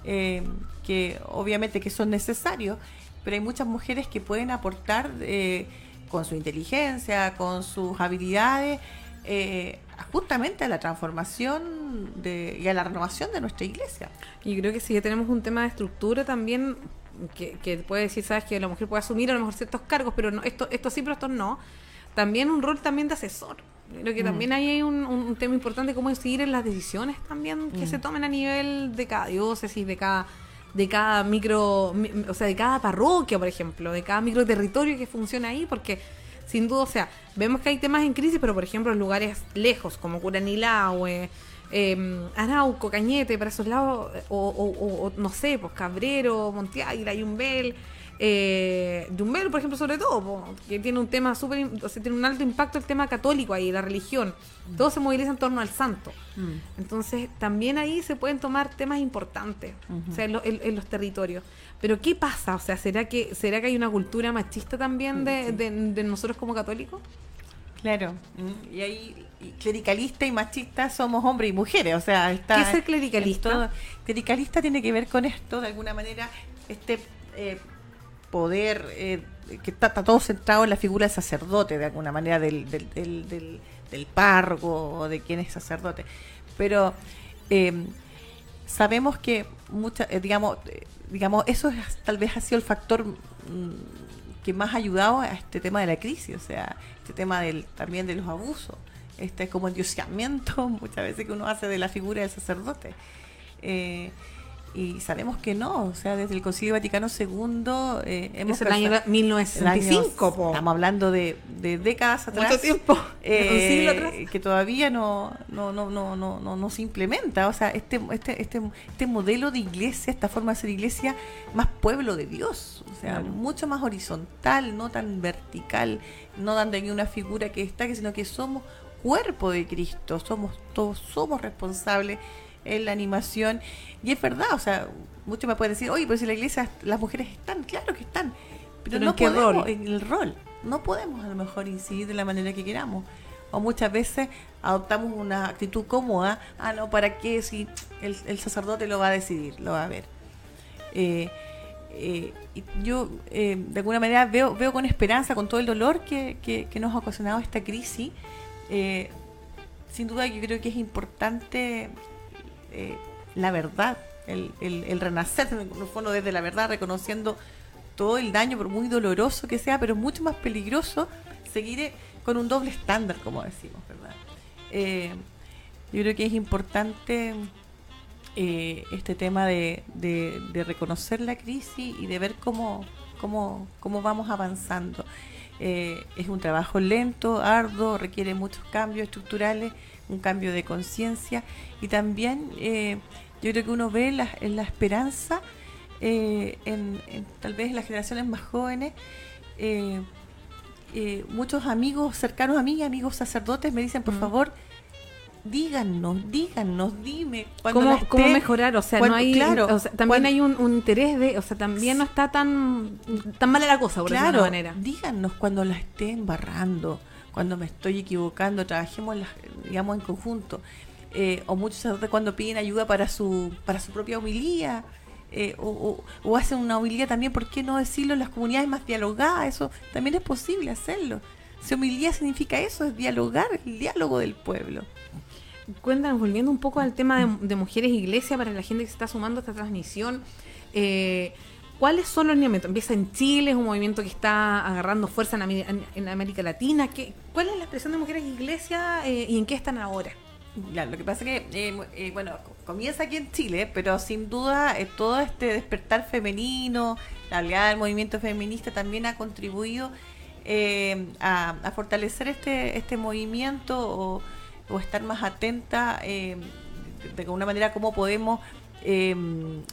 que obviamente que son necesarios, pero hay muchas mujeres que pueden aportar con su inteligencia, con sus habilidades, eh, justamente a la transformación de, y a la renovación de nuestra iglesia. Y creo que si ya tenemos un tema de estructura también, que, que puede decir, sabes, que la mujer puede asumir a lo mejor ciertos cargos, pero no, esto, esto sí, pero esto no. También un rol también de asesor. Creo que Mm. también ahí hay un, un tema importante, cómo decidir en las decisiones también que Mm. se tomen a nivel de cada diócesis, de cada de cada micro, mi- o sea, de cada parroquia, por ejemplo, de cada micro territorio que funciona ahí, porque sin duda, o sea, vemos que hay temas en crisis, pero por ejemplo en lugares lejos, como Curanilahue, eh, Arauco, Cañete, para esos lados, o, no sé, pues Cabrero, Monteaguila, Yumbel, eh, Yumbel, por ejemplo, sobre todo, po, que tiene un tema súper, o sea, tiene un alto impacto el tema católico ahí, la religión. Todo se moviliza en torno al santo. Entonces, también ahí se pueden tomar temas importantes, o sea, en, lo- en- en los territorios. Pero, ¿qué pasa? O sea, ¿será que, será que hay una cultura machista también de, de- de nosotros como católicos? Claro, mm, y ahí y clericalista y machista somos hombres y mujeres, o sea, está ¿Qué es ser clericalista? todo- Clericalista tiene que ver con esto, de alguna manera, este eh, poder eh, que está, todo centrado en la figura del sacerdote, de alguna manera, del, del, del, del, del párroco o de quien es sacerdote. Pero eh, sabemos que mucha, eh, digamos, digamos, eso es, tal vez ha sido el factor mm, que más ha ayudado a este tema de la crisis, o sea, este tema del, también de los abusos, este como endioseamiento muchas veces que uno hace de la figura del sacerdote. Y sabemos que no, o sea, desde el Concilio Vaticano II eh, hemos Es el año persa- 1965, el año- po. Estamos hablando de, de décadas atrás. Mucho tiempo. eh, Un siglo atrás. que todavía no, no, no, no, no, no, no se implementa. O sea, este, este, este, este modelo de iglesia, esta forma de ser iglesia, más pueblo de Dios. O sea, Claro. mucho más horizontal, no tan vertical, no dando aquí una figura que destaque, sino que somos cuerpo de Cristo, somos todos somos responsables en la animación. Y es verdad, o sea, muchos me pueden decir, oye, pero si la iglesia, las mujeres están, claro que están, pero, ¿Pero no en qué podemos, rol? en el rol. No podemos a lo mejor incidir de la manera que queramos. O muchas veces adoptamos una actitud cómoda, ah, no, ¿para qué? Si el, el sacerdote lo va a decidir, lo va a ver. Eh, eh, yo eh, de alguna manera veo, veo con esperanza, con todo el dolor que, que- que nos ha ocasionado esta crisis, eh, sin duda yo creo que es importante eh, la verdad, el, renacer en el fondo desde la verdad, reconociendo todo el daño, por muy doloroso que sea, pero mucho más peligroso seguir eh, con un doble estándar, como decimos, ¿verdad? Eh, yo creo que es importante este tema de, reconocer la crisis y de ver cómo, cómo, cómo vamos avanzando. Es un trabajo lento, arduo, requiere muchos cambios estructurales, un cambio de conciencia y también eh, yo creo que uno ve la, en la esperanza eh, en, en tal vez en las generaciones más jóvenes. eh, eh, muchos amigos cercanos a mí, amigos sacerdotes, me dicen, por Mm. favor, díganos, díganos, dime. ¿Cómo, esté- cómo mejorar? O sea, cuando- no hay. claro, o sea, también cuando- hay un, un interés de. O sea, también no está tan, tan mala la cosa, por decirlo de Claro, alguna manera. díganos cuando la esté embarrando, cuando me estoy equivocando, trabajemos, las- digamos, en conjunto. Eh, o muchos cuando piden ayuda para su, para su propia homilía, eh, o, hacen una homilía también, ¿por qué no decirlo en las comunidades más dialogadas? Eso también es posible hacerlo. Si homilía significa eso, es dialogar, el diálogo del pueblo. Cuéntanos, volviendo un poco al tema de, de mujeres iglesia, para la gente que se está sumando a esta transmisión, eh, ¿cuáles son los lineamientos? ¿Empieza en Chile? ¿Es un movimiento que está agarrando fuerza en, en- en América Latina? ¿Qué, ¿Cuál es la expresión de mujeres iglesia eh, y en qué están ahora? Lo que pasa es que, eh, eh, bueno, co- comienza aquí en Chile, pero sin duda todo este despertar femenino, la oleada del movimiento feminista también ha contribuido a, a fortalecer este, este movimiento o, estar más atenta de, de alguna manera cómo podemos, eh,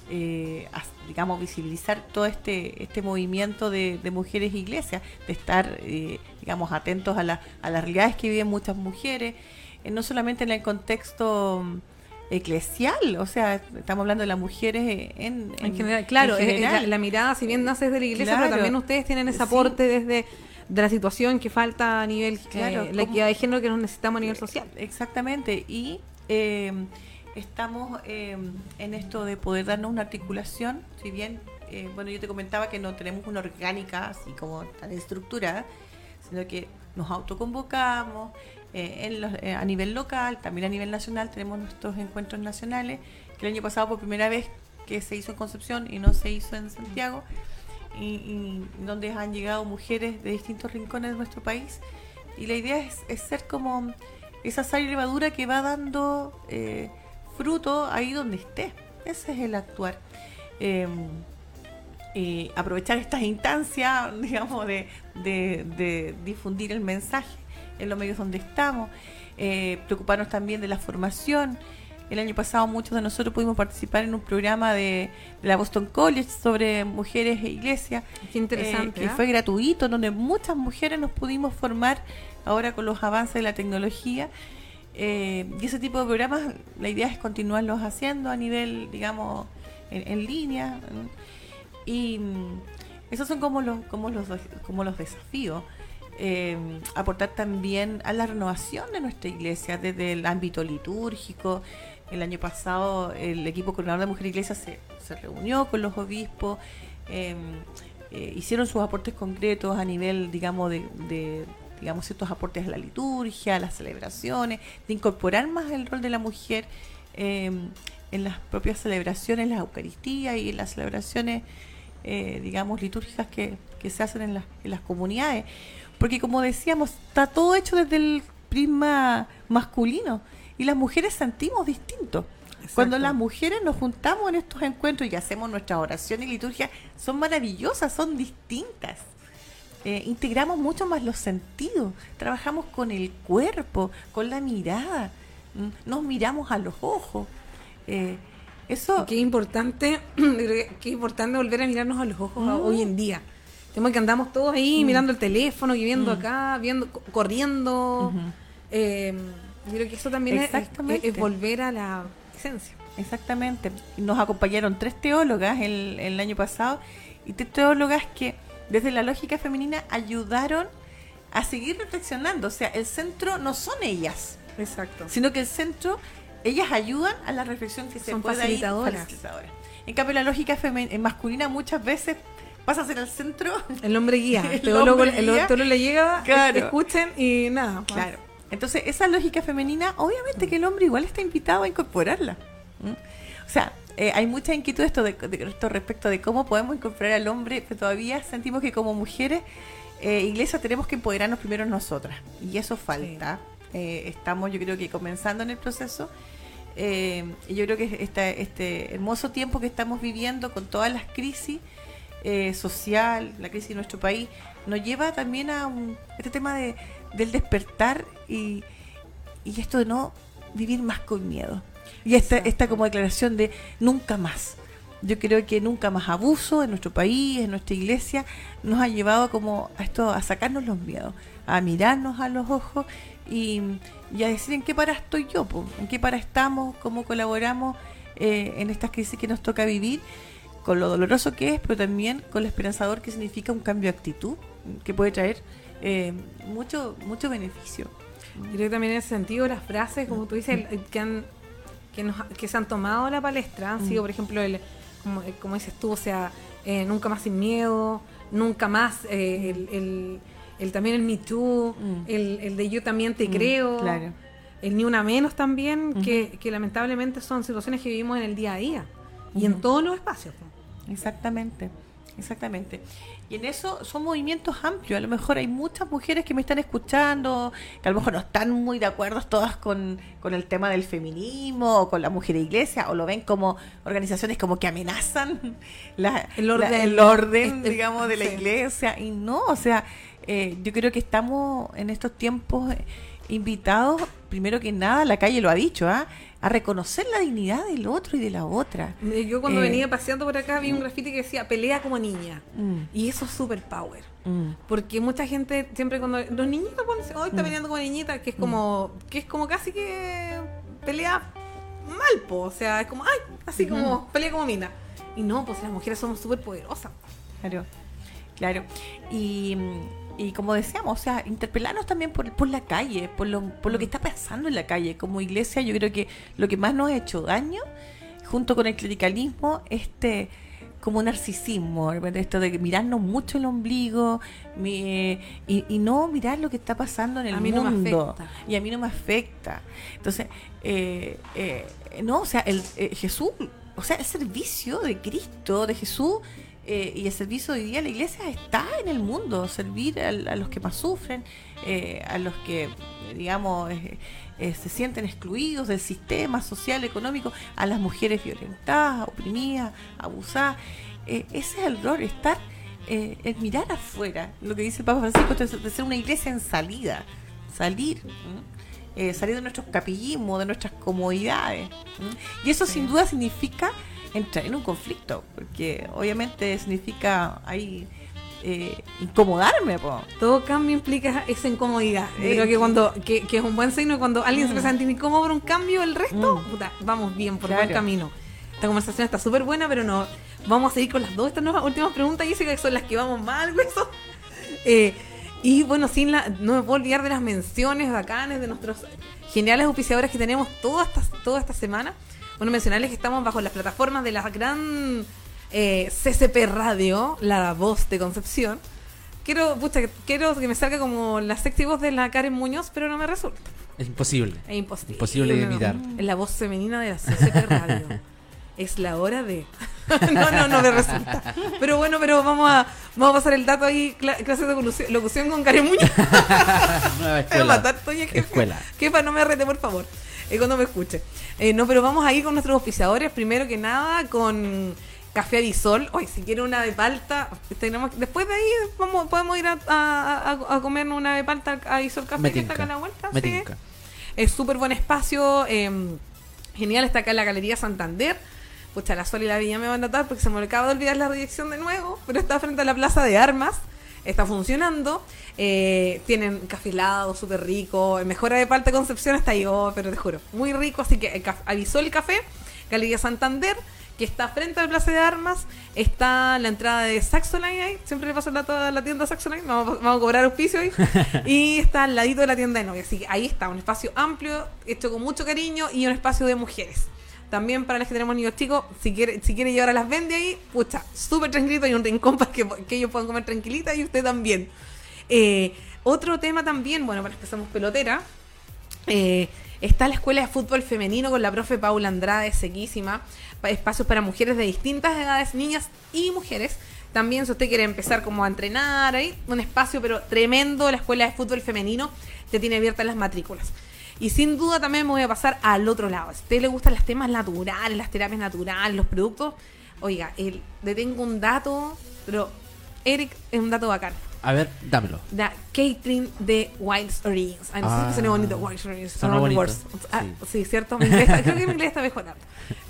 eh, digamos, visibilizar todo este, este movimiento de, de mujeres iglesias, de estar, eh, digamos, atentos a, la- a las realidades que viven muchas mujeres eh, no solamente en el contexto eclesial, o sea, estamos hablando de las mujeres eh, en, En general, claro, en la, mirada, si bien nace desde la iglesia, Claro. pero también ustedes tienen ese Sí. aporte desde de la situación que falta a nivel, Claro, eh, la equidad de género que nos necesitamos a nivel social. Exactamente, y eh, estamos eh, en esto de poder darnos una articulación, si bien, eh, bueno, yo te comentaba que no tenemos una orgánica así como tan estructurada, sino que nos autoconvocamos eh, eh, a nivel local, también a nivel nacional, tenemos nuestros encuentros nacionales, que el año pasado por primera vez que se hizo en Concepción y no se hizo en Santiago, y, y donde han llegado mujeres de distintos rincones de nuestro país. Y la idea es, ser como esa sal y levadura que va dando fruto ahí donde esté. Ese es el actuar. Eh, eh, aprovechar estas instancias, digamos, de, de- de difundir el mensaje en los medios donde estamos, eh, preocuparnos también de la formación. El año pasado muchos de nosotros pudimos participar en un programa de, de la Boston College sobre mujeres e iglesias, Qué interesante. eh, que ¿ah? fue gratuito, donde muchas mujeres nos pudimos formar ahora con los avances de la tecnología. Eh, y ese tipo de programas, la idea es continuarlos haciendo a nivel, digamos, en, línea. Y mm, esos son como los, como los, como los desafíos. Eh, aportar también a la renovación de nuestra iglesia desde el ámbito litúrgico. El año pasado el equipo coordinador de Mujer Iglesia se, se reunió con los obispos, eh, hicieron sus aportes concretos a nivel, digamos, de, digamos, ciertos aportes a la liturgia, a las celebraciones, de incorporar más el rol de la mujer eh, en las propias celebraciones, las Eucaristías y en las celebraciones, eh, digamos, litúrgicas que, que se hacen en las, en las comunidades. Porque como decíamos, está todo hecho desde el prisma masculino y las mujeres sentimos distinto. Cuando las mujeres nos juntamos en estos encuentros y hacemos nuestras oraciones y liturgia, son maravillosas, son distintas. Eh, integramos mucho más los sentidos, trabajamos con el cuerpo, con la mirada, mm, nos miramos a los ojos. Eh, eso Qué importante, qué importante volver a mirarnos a los ojos Mm. hoy en día. Tenemos que andamos todos ahí mirando el teléfono y viendo Mm. acá, viendo, co- corriendo. Eh, yo creo que eso también es- es, Exactamente. es volver a la esencia. Exactamente. Nos acompañaron tres teólogas el, el año pasado y tres teólogas que desde la lógica femenina ayudaron a seguir reflexionando. O sea, el centro no son ellas, Exacto. sino que el centro, ellas ayudan a la reflexión que se Son pueda ir- facilitadoras. facilitadoras. En cambio, la lógica femen- eh, masculina muchas veces pasa a ser el centro. El hombre guía. El teólogo, hombre el guía. teólogo le llega, Claro. escuchen y nada. más. Claro. Entonces, esa lógica femenina, obviamente que el hombre igual está invitado a incorporarla. ¿m? O sea, eh, hay mucha inquietud esto de, de- esto respecto de cómo podemos incorporar al hombre, pero todavía sentimos que como mujeres, eh, iglesia, tenemos que empoderarnos primero nosotras. Y eso falta. Eh, estamos, yo creo que comenzando en el proceso. Eh, y yo creo que esta, este hermoso tiempo que estamos viviendo con todas las crisis eh, social, la crisis de nuestro país, nos lleva también a un, este tema de, del despertar y, y esto de no vivir más con miedo. Y esta, esta como declaración de nunca más. Yo creo que nunca más abuso en nuestro país, en nuestra iglesia, nos ha llevado como a esto, a sacarnos los miedos, a mirarnos a los ojos y, y a decir en qué para estoy yo, po, en qué para estamos, cómo colaboramos eh, en estas crisis que nos toca vivir, con lo doloroso que es, pero también con lo esperanzador que significa un cambio de actitud, que puede traer eh, mucho, mucho beneficio. Creo que también en ese sentido las frases, como tú dices, que han que, nos, que se han tomado la palestra han sido, por ejemplo, el, como, eh, como dices tú, o sea, eh, nunca más sin miedo, nunca más eh, el, el, el- también el Me Too, Mm. el, el de yo también te Mm, creo, claro. el ni una menos también, que, que lamentablemente son situaciones que vivimos en el día a día y en todos los espacios. Exactamente, exactamente. Y en eso son movimientos amplios. A lo mejor hay muchas mujeres que me están escuchando, que a lo mejor no están muy de acuerdo todas con, con el tema del feminismo o con la mujer de iglesia, o lo ven como organizaciones como que amenazan la- El la- orden. el orden, Este- digamos, de la iglesia. Y no, o sea, eh, yo creo que estamos en estos tiempos invitados, primero que nada, la calle lo ha dicho, ¿ah? A reconocer la dignidad del otro y de la otra. Eh, Yo cuando Eh, venía paseando por acá vi un grafiti que decía pelea como niña. Mm, Y eso es super power. mm. Porque mucha gente siempre cuando los niñitos ponen, hoy está Mm. peleando con niñita, que es como que es como casi que pelea mal, po. O sea, es como, ay, así como, pelea como mina. Y no, pues las mujeres somos súper poderosas. Claro, claro. Y, y como decíamos, o sea, interpelarnos también por, por la calle, por lo, por lo que está pasando en la calle. Como iglesia, yo creo que lo que más nos ha hecho daño, junto con el clericalismo, este como narcisismo, esto de mirarnos mucho el ombligo mi- y, y no mirar lo que está pasando en el A mí no me mundo. afecta. y a mí no me afecta. Entonces, eh, eh, no, o sea, el, eh, Jesús, o sea, el servicio de Cristo, de Jesús, eh, y el servicio de hoy día la iglesia está en el mundo, servir al- a, los que más sufren, eh, a los que, digamos, eh, eh, se sienten excluidos del sistema social, económico, a las mujeres violentadas, oprimidas, abusadas. Ese es el rol, estar, eh, el mirar afuera, lo que dice el Papa Francisco, de ser una iglesia en salida, salir. salir de nuestros capillismos, de nuestras comodidades. Y eso sin duda significa entrar en un conflicto, porque obviamente significa ahí eh, incomodarme. Po. Todo cambio implica esa incomodidad. Eh, creo que cuando que, que es un buen signo cuando alguien se Mm. empieza a sentir incómodo por un cambio, el resto, Mm. puta, vamos bien por Claro. buen camino. Esta conversación está súper buena, pero no. Vamos a seguir con las dos estas nuevas últimas preguntas, Jessica, que son las que vamos mal, hueso. Eh, y bueno, sin la, no me puedo olvidar de las menciones bacanes de nuestros geniales auspiciadores que tenemos toda esta, toda esta semana. Bueno, mencionarles que estamos bajo las plataformas de la gran eh, CCP Radio, la voz de Concepción. Quiero, pucha, quiero que me salga como la sexy voz de la Karen Muñoz, pero no me resulta. Es imposible. Es imposible. Imposible de imitar. Es la voz femenina de la CCP Radio. es la hora de. no, no, no me resulta. Pero bueno, pero vamos a, vamos a pasar el dato ahí, cla- clase de locución, locución con Karen Muñoz. Nueva escuela. matar, Toña, jefa. Escuela. Jefa, no me rete, por favor. Eh, cuando me escuche. Eh, no, pero vamos a ir con nuestros auspiciadores. Primero que nada, con Café Arisol. Hoy, si quiere una de palta, tenemos, después de ahí vamos, podemos ir a, a, a- a comer una de palta a Arisol Café, que está acá a la vuelta. Sí. Es súper buen espacio. eh, genial, está acá en la Galería Santander. Pucha, la Sol y la Villa me van a notar porque se me acaba de olvidar la dirección de nuevo, pero está frente a la Plaza de Armas. Está funcionando. Eh, tienen café helado, súper rico. El mejor de parte Concepción está ahí, oh, pero te juro, muy rico. Así que caf- avisó el café, Galería Santander, que está frente a la Plaza de Armas. Está la entrada de Saxoline ahí. Siempre le paso el dato a la tienda Saxoline. Vamos, vamos a cobrar auspicio ahí. y está al ladito de la tienda de novia. Así que ahí está, un espacio amplio, hecho con mucho cariño y un espacio de mujeres. También para las que tenemos niños chicos, si quiere, si quiere llevar a las vende ahí, pucha, súper tranquilito, hay un rincón para que, que ellos puedan comer tranquilita y usted también. Eh, otro tema también, bueno, para los que somos pelotera, eh, está la escuela de fútbol femenino con la profe Paula Andrade, sequísima. pa- Espacios para mujeres de distintas edades, niñas y mujeres. También si usted quiere empezar como a entrenar ahí, un espacio pero tremendo, la escuela de fútbol femenino te tiene abiertas las matrículas. Y sin duda también me voy a pasar al otro lado. Si a usted le gustan los temas naturales, las terapias naturales, los productos, oiga, le tengo un dato, pero Eric es un dato bacán. A ver, dámelo. La catering de Wilds Origins. Ay, no sé Ah. si suena bonito. Wilds Origins. Son bonito, words. Ah, sí. sí. cierto. Mi inglés, creo que mi inglés está mejorando.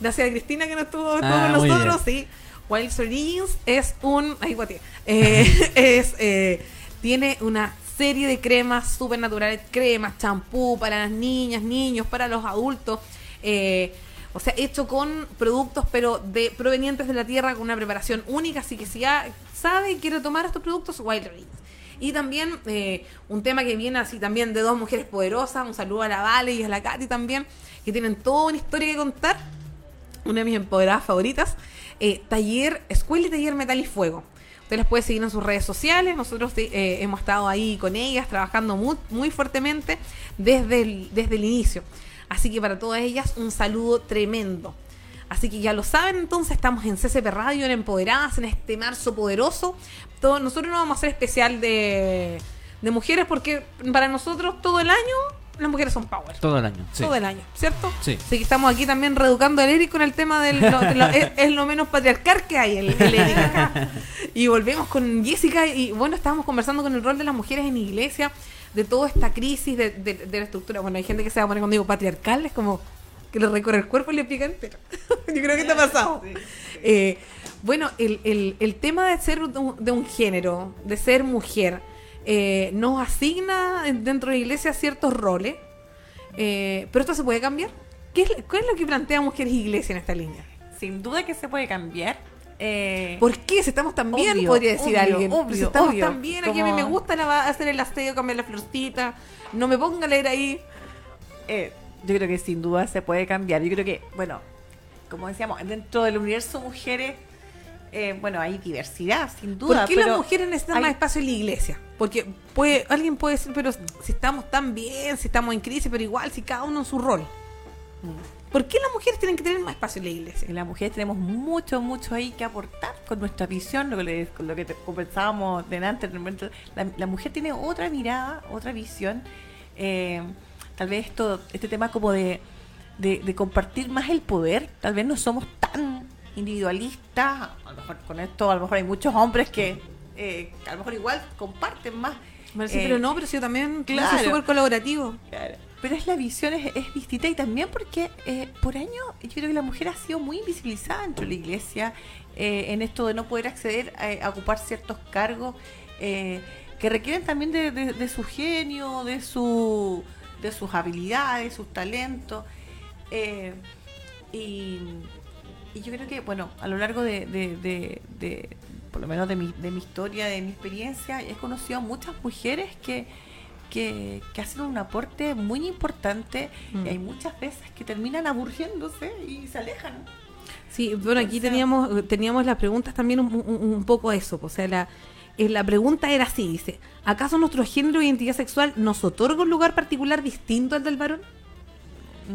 Gracias a Cristina que no estuvo, estuvo Ah, con nosotros. Sí. Wilds Origins es un. Ay, guate. Eh, es, eh, tiene una serie de cremas súper naturales. Cremas, champú para las niñas, niños, para los adultos. Eh, o sea, hecho con productos, pero de provenientes de la tierra, con una preparación única. Así que si ya sabe y quiere tomar estos productos, Wild Origins. Y también eh, un tema que viene así también de dos mujeres poderosas. Un saludo a la Vale y a la Katy también, que tienen toda una historia que contar. Una de mis empoderadas favoritas. eh, taller, Escuela y Taller Metal y Fuego. Usted las puede seguir en sus redes sociales. Nosotros eh, hemos estado ahí con ellas trabajando muy, fuertemente desde desde el inicio. Así que para todas ellas un saludo tremendo. Así que ya lo saben, entonces estamos en CCP Radio, en Empoderadas, en este marzo poderoso. Todo, nosotros no vamos a hacer especial de, de mujeres porque para nosotros todo el año las mujeres son power. Todo el año. Sí. Todo el año, ¿cierto? Sí. Así que estamos aquí también reeducando al Eric con el tema del lo- de lo- es, es lo menos patriarcal que hay el, el Eric acá. Y volvemos con Jessica y bueno, estábamos conversando con el rol de las mujeres en iglesia, de toda esta crisis de, de- de la estructura. Bueno, hay gente que se va a poner cuando digo patriarcal, es como que le recorre el cuerpo y le pica entero. Yo creo que te ha pasado. Eh, bueno, el, el- el tema de ser de un, de un género, de ser mujer, eh, nos asigna dentro de la iglesia ciertos roles, eh, pero esto se puede cambiar. ¿Qué es, ¿Cuál es lo que plantea Mujeres Iglesia en esta línea? Sin duda que se puede cambiar. Eh, ¿Por qué? Si estamos tan bien, podría decir obvio, alguien. obvio, si estamos obvio. tan bien, aquí a mí me gusta la- hacer el aseo, cambiar la florcita. No me ponga a leer ahí. eh, yo creo que sin duda se puede cambiar. Yo creo que, bueno, como decíamos, dentro del universo mujeres, eh, bueno, hay diversidad, sin duda. ¿Por qué pero las mujeres necesitan hay- más espacio en la iglesia? Porque puede, alguien puede decir, pero si estamos tan bien, si estamos en crisis, pero igual, si cada uno en su rol. ¿Por qué las mujeres tienen que tener más espacio en la iglesia? Las mujeres tenemos mucho, mucho ahí que aportar con nuestra visión, lo que, le- con lo que te- conversábamos delante. La, la mujer tiene otra mirada, otra visión. Eh, tal vez esto, este tema como de, de, de compartir más el poder, tal vez no somos tan individualistas. A lo mejor con esto, a lo mejor hay muchos hombres que, eh, a lo mejor igual comparten más. Bueno, sí, Eh, pero no, pero sí, yo también claro. súper colaborativo. Claro. Pero es la visión es, es distinta y también porque eh, por años yo creo que la mujer ha sido muy invisibilizada dentro de la iglesia eh, en esto de no poder acceder a, a ocupar ciertos cargos eh, que requieren también de, su genio, de su de sus habilidades, sus talentos. eh, y, yo creo que, bueno, a lo largo de- de- por lo menos de mi, de mi historia, de mi experiencia, he conocido a muchas mujeres que, que, que hacen un aporte muy importante Mm. y hay muchas veces que terminan aburriéndose y se alejan. Sí, bueno, aquí O sea- teníamos teníamos las preguntas también un, un- un poco eso. O sea, la, eh, la pregunta era así, dice, ¿acaso nuestro género e identidad sexual nos otorga un lugar particular distinto al del varón?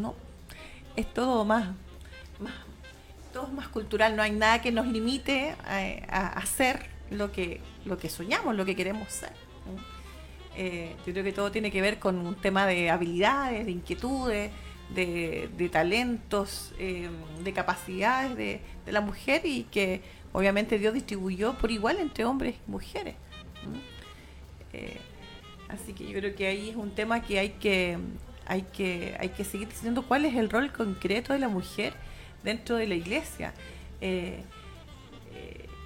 No, es todo más, más todo es más cultural, no hay nada que nos limite a, a hacer lo que, lo que soñamos, lo que queremos ser. Eh, yo creo que todo tiene que ver con un tema de habilidades, de inquietudes, de, talentos, eh, de capacidades de, la mujer y que obviamente Dios distribuyó por igual entre hombres y mujeres. Eh, así que yo creo que ahí es un tema que hay que hay que hay que seguir diciendo cuál es el rol concreto de la mujer dentro de la iglesia. Eh,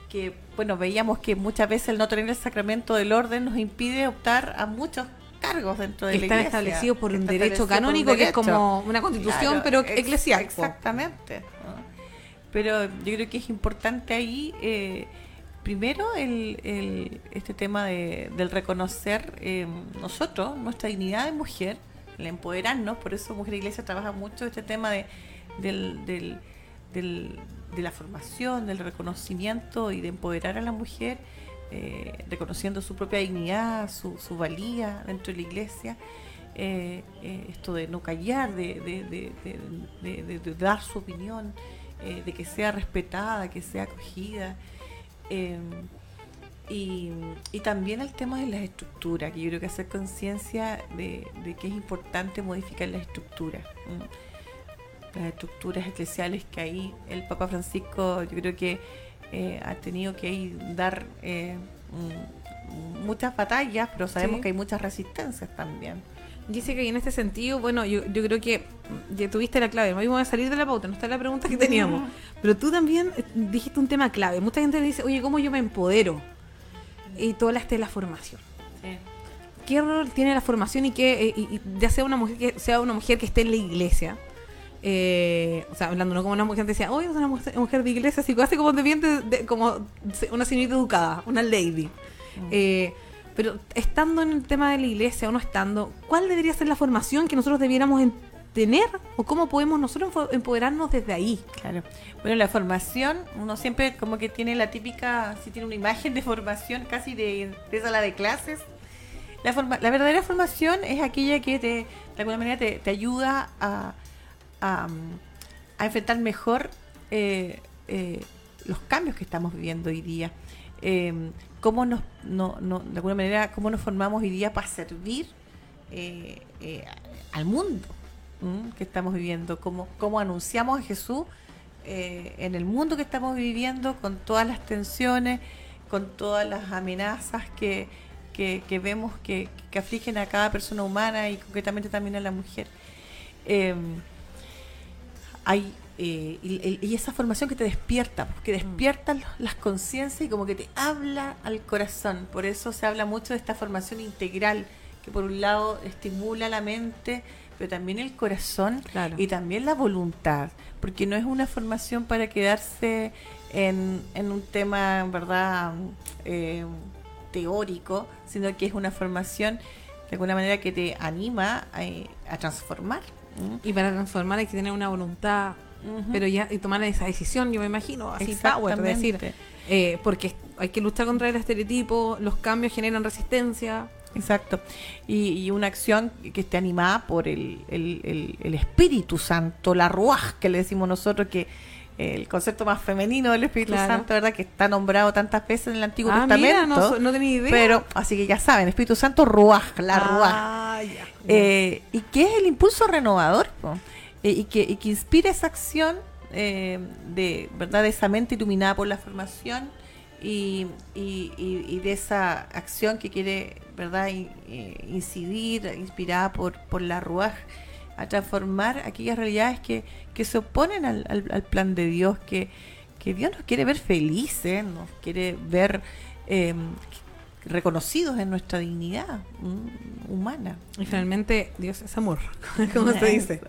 que bueno veíamos que muchas veces el no tener el sacramento del orden nos impide optar a muchos cargos dentro de Que la están iglesia. establecidos por un derecho un canónico, que es como una constitución, pero eclesial. Exactamente. Pero yo creo que es importante ahí, eh, primero, el, el- este tema de, del reconocer eh, nosotros, nuestra dignidad de mujer, el empoderarnos, por eso Mujer Iglesia trabaja mucho este tema de, del, del- del- de la formación, del reconocimiento y de empoderar a la mujer, eh, reconociendo su propia dignidad, su, su valía dentro de la iglesia. eh, eh, esto de no callar, de, de- de- de- dar su opinión, de que sea respetada, que sea acogida. y, y también el tema de las estructuras, que yo creo que hacer conciencia de, que es importante modificar las estructuras. Las estructuras eclesiales que ahí el Papa Francisco yo creo que eh, ha tenido que ahí dar eh, muchas batallas, pero sabemos Sí. que hay muchas resistencias también. Dice que en este sentido, bueno, yo, yo creo que ya tuviste la clave. Hoy vamos a salir de la pauta, no está la pregunta que teníamos. Pero tú también eh, dijiste un tema clave. Mucha gente dice, oye, ¿cómo yo me empodero? Y tú hablaste de la formación. ¿Qué rol tiene la formación y que, y- y ya sea una mujer que sea una mujer que esté en la iglesia? Eh, o sea, hablando no como una mujer decía, oye, es una mujer, mujer de iglesia, así hace como de bien, de- de- como una señorita educada, una lady. Eh, pero estando en el tema de la iglesia o no estando, ¿cuál debería ser la formación que nosotros debiéramos en- tener? ¿O cómo podemos nosotros empoderarnos desde ahí? Claro. Bueno, la formación, uno siempre como que tiene la típica, si tiene una imagen de formación casi de, de sala de clases. La, forma, la verdadera formación es aquella que te, de alguna manera te, te ayuda a, a, enfrentar mejor eh, eh, los cambios que estamos viviendo hoy día. Eh, cómo nos, no, no- de alguna manera, cómo nos formamos hoy día para servir eh, al mundo que estamos viviendo, cómo, cómo anunciamos a Jesús en el mundo que estamos viviendo, con todas las tensiones, con todas las amenazas que, vemos que, que afligen a cada persona humana y concretamente también a la mujer. Eh, hay eh, y, y esa formación que te despierta, que despierta los- las conciencias y como que te habla al corazón. Por eso se habla mucho de esta formación integral, que por un lado estimula la mente, pero también el corazón Claro. y también la voluntad, porque no es una formación para quedarse en, en un tema, en verdad, eh, teórico, sino que es una formación de alguna manera que te anima a, a transformar. Y para transformar hay que tener una voluntad, pero ya y tomar esa decisión, yo me imagino, así power, de decir, eh, porque hay que luchar contra el estereotipo, los cambios generan resistencia. Exacto. Y, y una acción que esté animada por el, el- el- el Espíritu Santo, la Ruaj, que le decimos nosotros, que el concepto más femenino del Espíritu Claro. Santo, ¿verdad? Que está nombrado tantas veces en el Antiguo Ah, Testamento. mira, no, no tenía idea. Pero, así que ya saben, Espíritu Santo, Ruaj, la Ruaj. Ah, ya. Eh, y que es el impulso renovador. Eh, y, que, y que inspira esa acción eh, de verdad de esa mente iluminada por la formación y, y- y- y de esa acción que quiere verdad incidir inspirada por, por la ruaj a transformar aquellas realidades que, que se oponen al, al- al plan de Dios que, que Dios nos quiere ver felices nos quiere ver eh, reconocidos en nuestra dignidad mm, humana Y finalmente, Dios es amor, como se dice.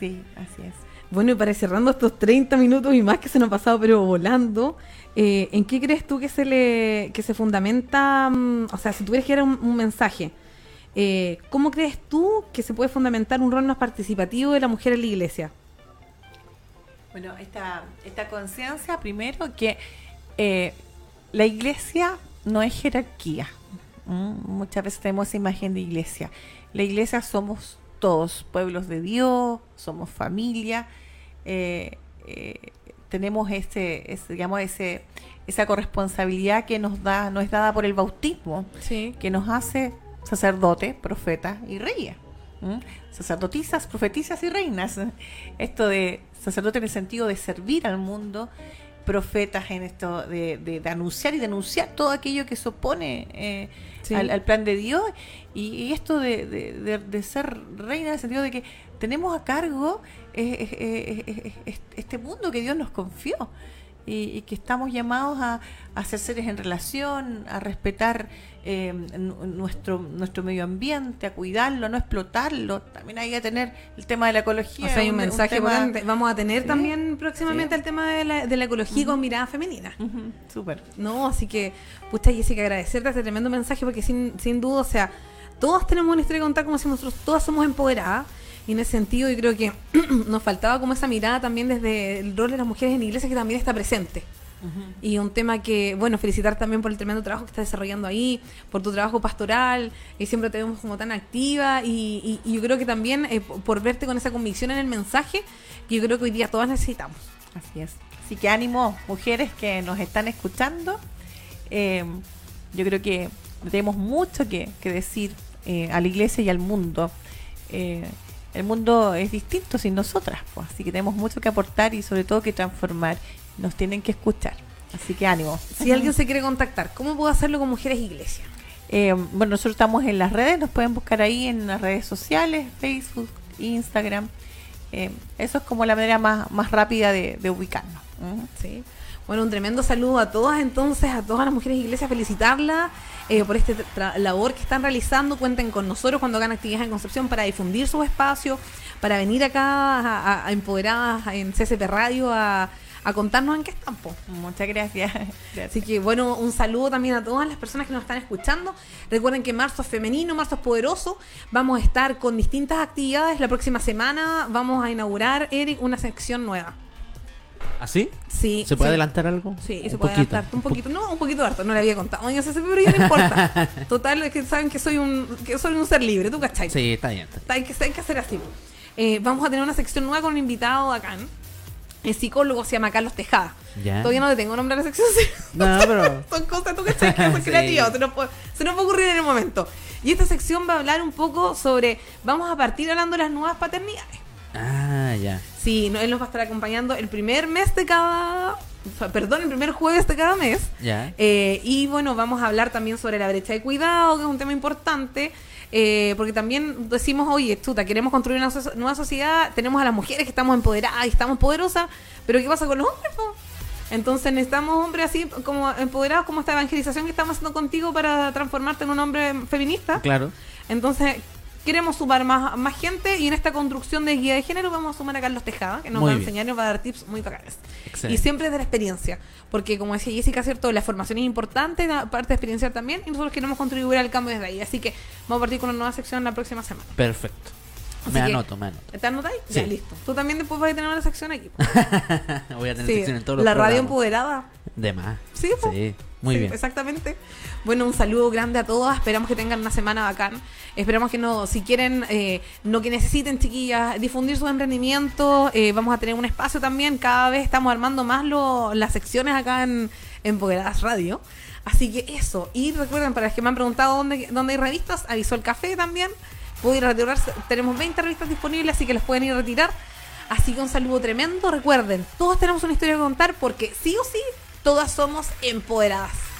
Sí, así es. Bueno, y para ir cerrando estos 30 minutos y más que se nos ha pasado, pero volando, eh, ¿en qué crees tú que se le que se fundamenta? mm, o sea, si tuvieras que dar un, un mensaje, eh, ¿cómo crees tú que se puede fundamentar un rol más participativo de la mujer en la iglesia? Bueno, esta, esta conciencia, primero, que eh, la iglesia no es jerarquía. Muchas veces tenemos esa imagen de iglesia. La iglesia somos todos, pueblos de Dios, somos familia, eh, eh, tenemos ese, ese, digamos, ese, esa corresponsabilidad que nos da, nos es dada por el bautismo. Sí. que nos hace sacerdote, profeta y reyes. Sacerdotisas, profetisas y reinas. Esto de sacerdote en el sentido de servir al mundo, profetas en esto de, de- de anunciar y denunciar todo aquello que se opone eh, Sí. al, al plan de Dios. Y, y esto de, ser reina en el sentido de que tenemos a cargo eh, eh, este mundo que Dios nos confió y, y que estamos llamados a, a ser seres en relación, a respetar eh, nu- nuestro nuestro medio ambiente, a cuidarlo, a no explotarlo. También hay que tener el tema de la ecología. O sea, hay un un- un mensaje tema-. Vamos a tener Sí. también próximamente Sí. el tema de la, de la ecología con mirada femenina. Ujú, Súper. No, así que, pucha Jessica, agradecerte este tremendo mensaje porque sin, sin duda, o sea, todas tenemos una historia que contar, como decimos nosotros, todas somos empoderadas. Y en ese sentido yo creo que nos faltaba como esa mirada también desde el rol de las mujeres en la iglesia que también está presente. Y un tema que, bueno, felicitar también por el tremendo trabajo que estás desarrollando ahí, por tu trabajo pastoral, y siempre te vemos como tan activa, y, y- y yo creo que también eh, por por verte con esa convicción en el mensaje, que yo creo que hoy día todas necesitamos. Así es. Así que ánimo, mujeres que nos están escuchando. Eh, yo creo que tenemos mucho que, que decir eh, a la iglesia y al mundo. Eh, el mundo es distinto sin nosotras, pues, así que tenemos mucho que aportar y sobre todo que transformar. Nos tienen que escuchar. Así que ánimo. Si alguien se quiere contactar, ¿cómo puedo hacerlo con Mujeres Iglesia? Eh, bueno, nosotros estamos en las redes, nos pueden buscar ahí en las redes sociales, Facebook, Instagram. Eh, eso es como la manera más, más rápida de, de ubicarnos. Sí. Bueno, un tremendo saludo a todas entonces, a todas las mujeres de iglesia, felicitarlas eh, por esta labor que están realizando. Cuenten con nosotros cuando hagan actividades en Concepción para difundir sus espacios, para venir acá a, a- a empoderadas en CCP Radio a, a contarnos en qué están. Muchas gracias. Gracias. Así que bueno, un saludo también a todas las personas que nos están escuchando. Recuerden que marzo es femenino, marzo es poderoso. Vamos a estar con distintas actividades. La próxima semana vamos a inaugurar, Eric, una sección nueva. ¿Así? Sí. ¿Se puede sí. adelantar algo? Sí, se puede poquito. adaptar un poquito. No, un poquito harto, no le había contado. Oye, pero ya no importa. Total, es que saben que soy un, que soy un ser libre, ¿tú cachai? Sí, está bien. Hay que, hay que hacer así. Eh, vamos a tener una sección nueva con un invitado acá. El psicólogo se llama Carlos Tejada. Ya. Todavía no le tengo nombre a la sección. sí. No, pero. Son cosas, tú cachai, que son Sí. creativas, se nos, puede, se nos puede ocurrir en el momento. Y esta sección va a hablar un poco sobre, vamos a partir hablando de las nuevas paternidades. Ah, ya. Sí, no, él nos va a estar acompañando el primer mes de cada, perdón, el primer jueves de cada mes. Ya. Eh, y bueno, vamos a hablar también sobre la brecha de cuidado, que es un tema importante. eh, porque también decimos, oye, chuta, queremos construir una so- nueva sociedad, tenemos a las mujeres que estamos empoderadas y estamos poderosas, pero ¿qué pasa con los hombres? po? Entonces necesitamos hombres así como empoderados, como esta evangelización que estamos haciendo contigo para transformarte en un hombre feminista. Claro. Entonces, queremos sumar más, más gente y en esta construcción de guía de género vamos a sumar a Carlos Tejada, que nos Muy va a bien. enseñar y nos va a dar tips muy bacanes. Excelente. Y siempre de la experiencia, porque como decía Jessica, ¿cierto? La formación es importante, la parte de experienciar también, y nosotros queremos contribuir al cambio desde ahí. Así que vamos a partir con una nueva sección la próxima semana. Perfecto. Así Me anoto, me anoto. ¿Te anotáis? Ya, Sí. listo. Tú también después vas a tener una sección aquí. Voy a tener Sí, sección en todos los la radio empoderada. De más. Sí, po. Muy Sí, bien. Exactamente. Bueno, un saludo grande a todas. Esperamos que tengan una semana bacán. Esperamos que no, si quieren, eh, no que necesiten, chiquillas, difundir sus emprendimientos. eh, vamos a tener un espacio también. Cada vez estamos armando más lo- las secciones acá en Empoderadas Radio. Así que eso. Y recuerden, para los que me han preguntado dónde, dónde hay revistas, avisó el café también. Pueden ir a retirarse. Tenemos 20 revistas disponibles, así que las pueden ir a retirar. Así que un saludo tremendo. Recuerden, todos tenemos una historia que contar porque sí o sí, todas somos empoderadas.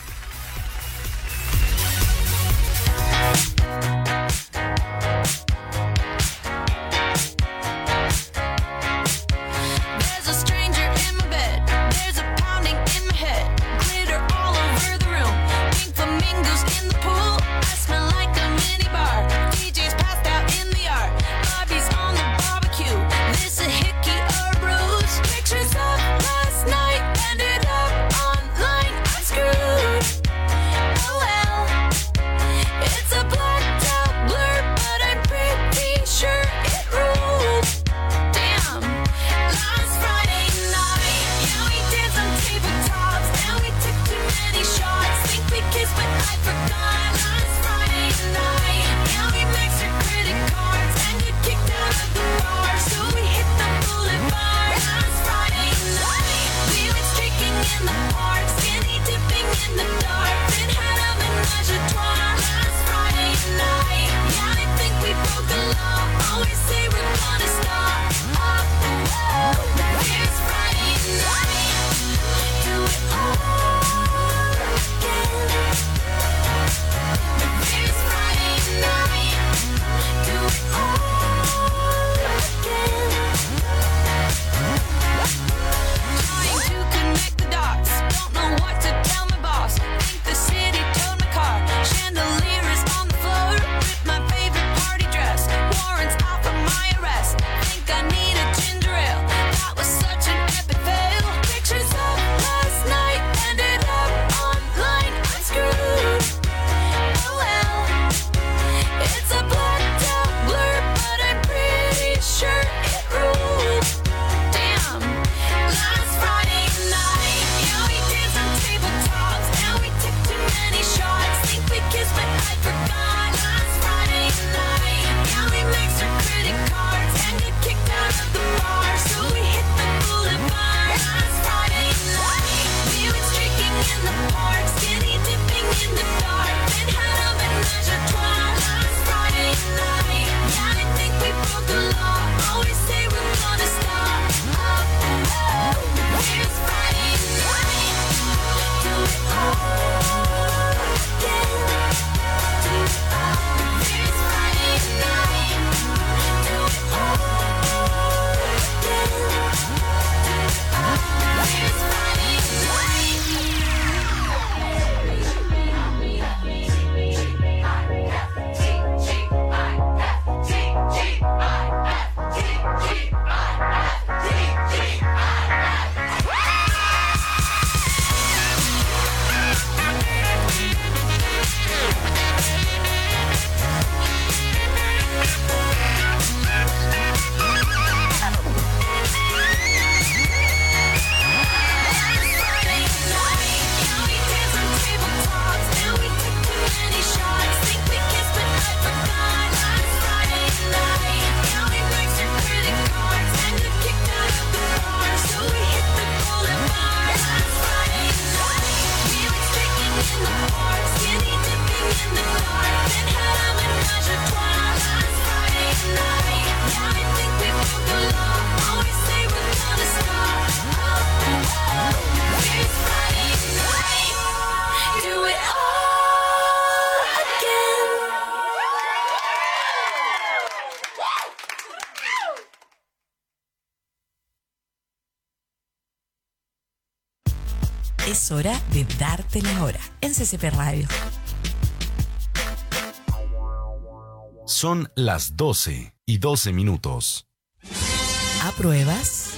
De darte la hora en CCP Radio. Son las 12 y 12 minutos. ¿Apruebas?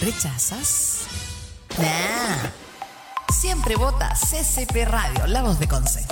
¿Rechazas? Nah. Siempre vota CCP Radio, la voz de Conce.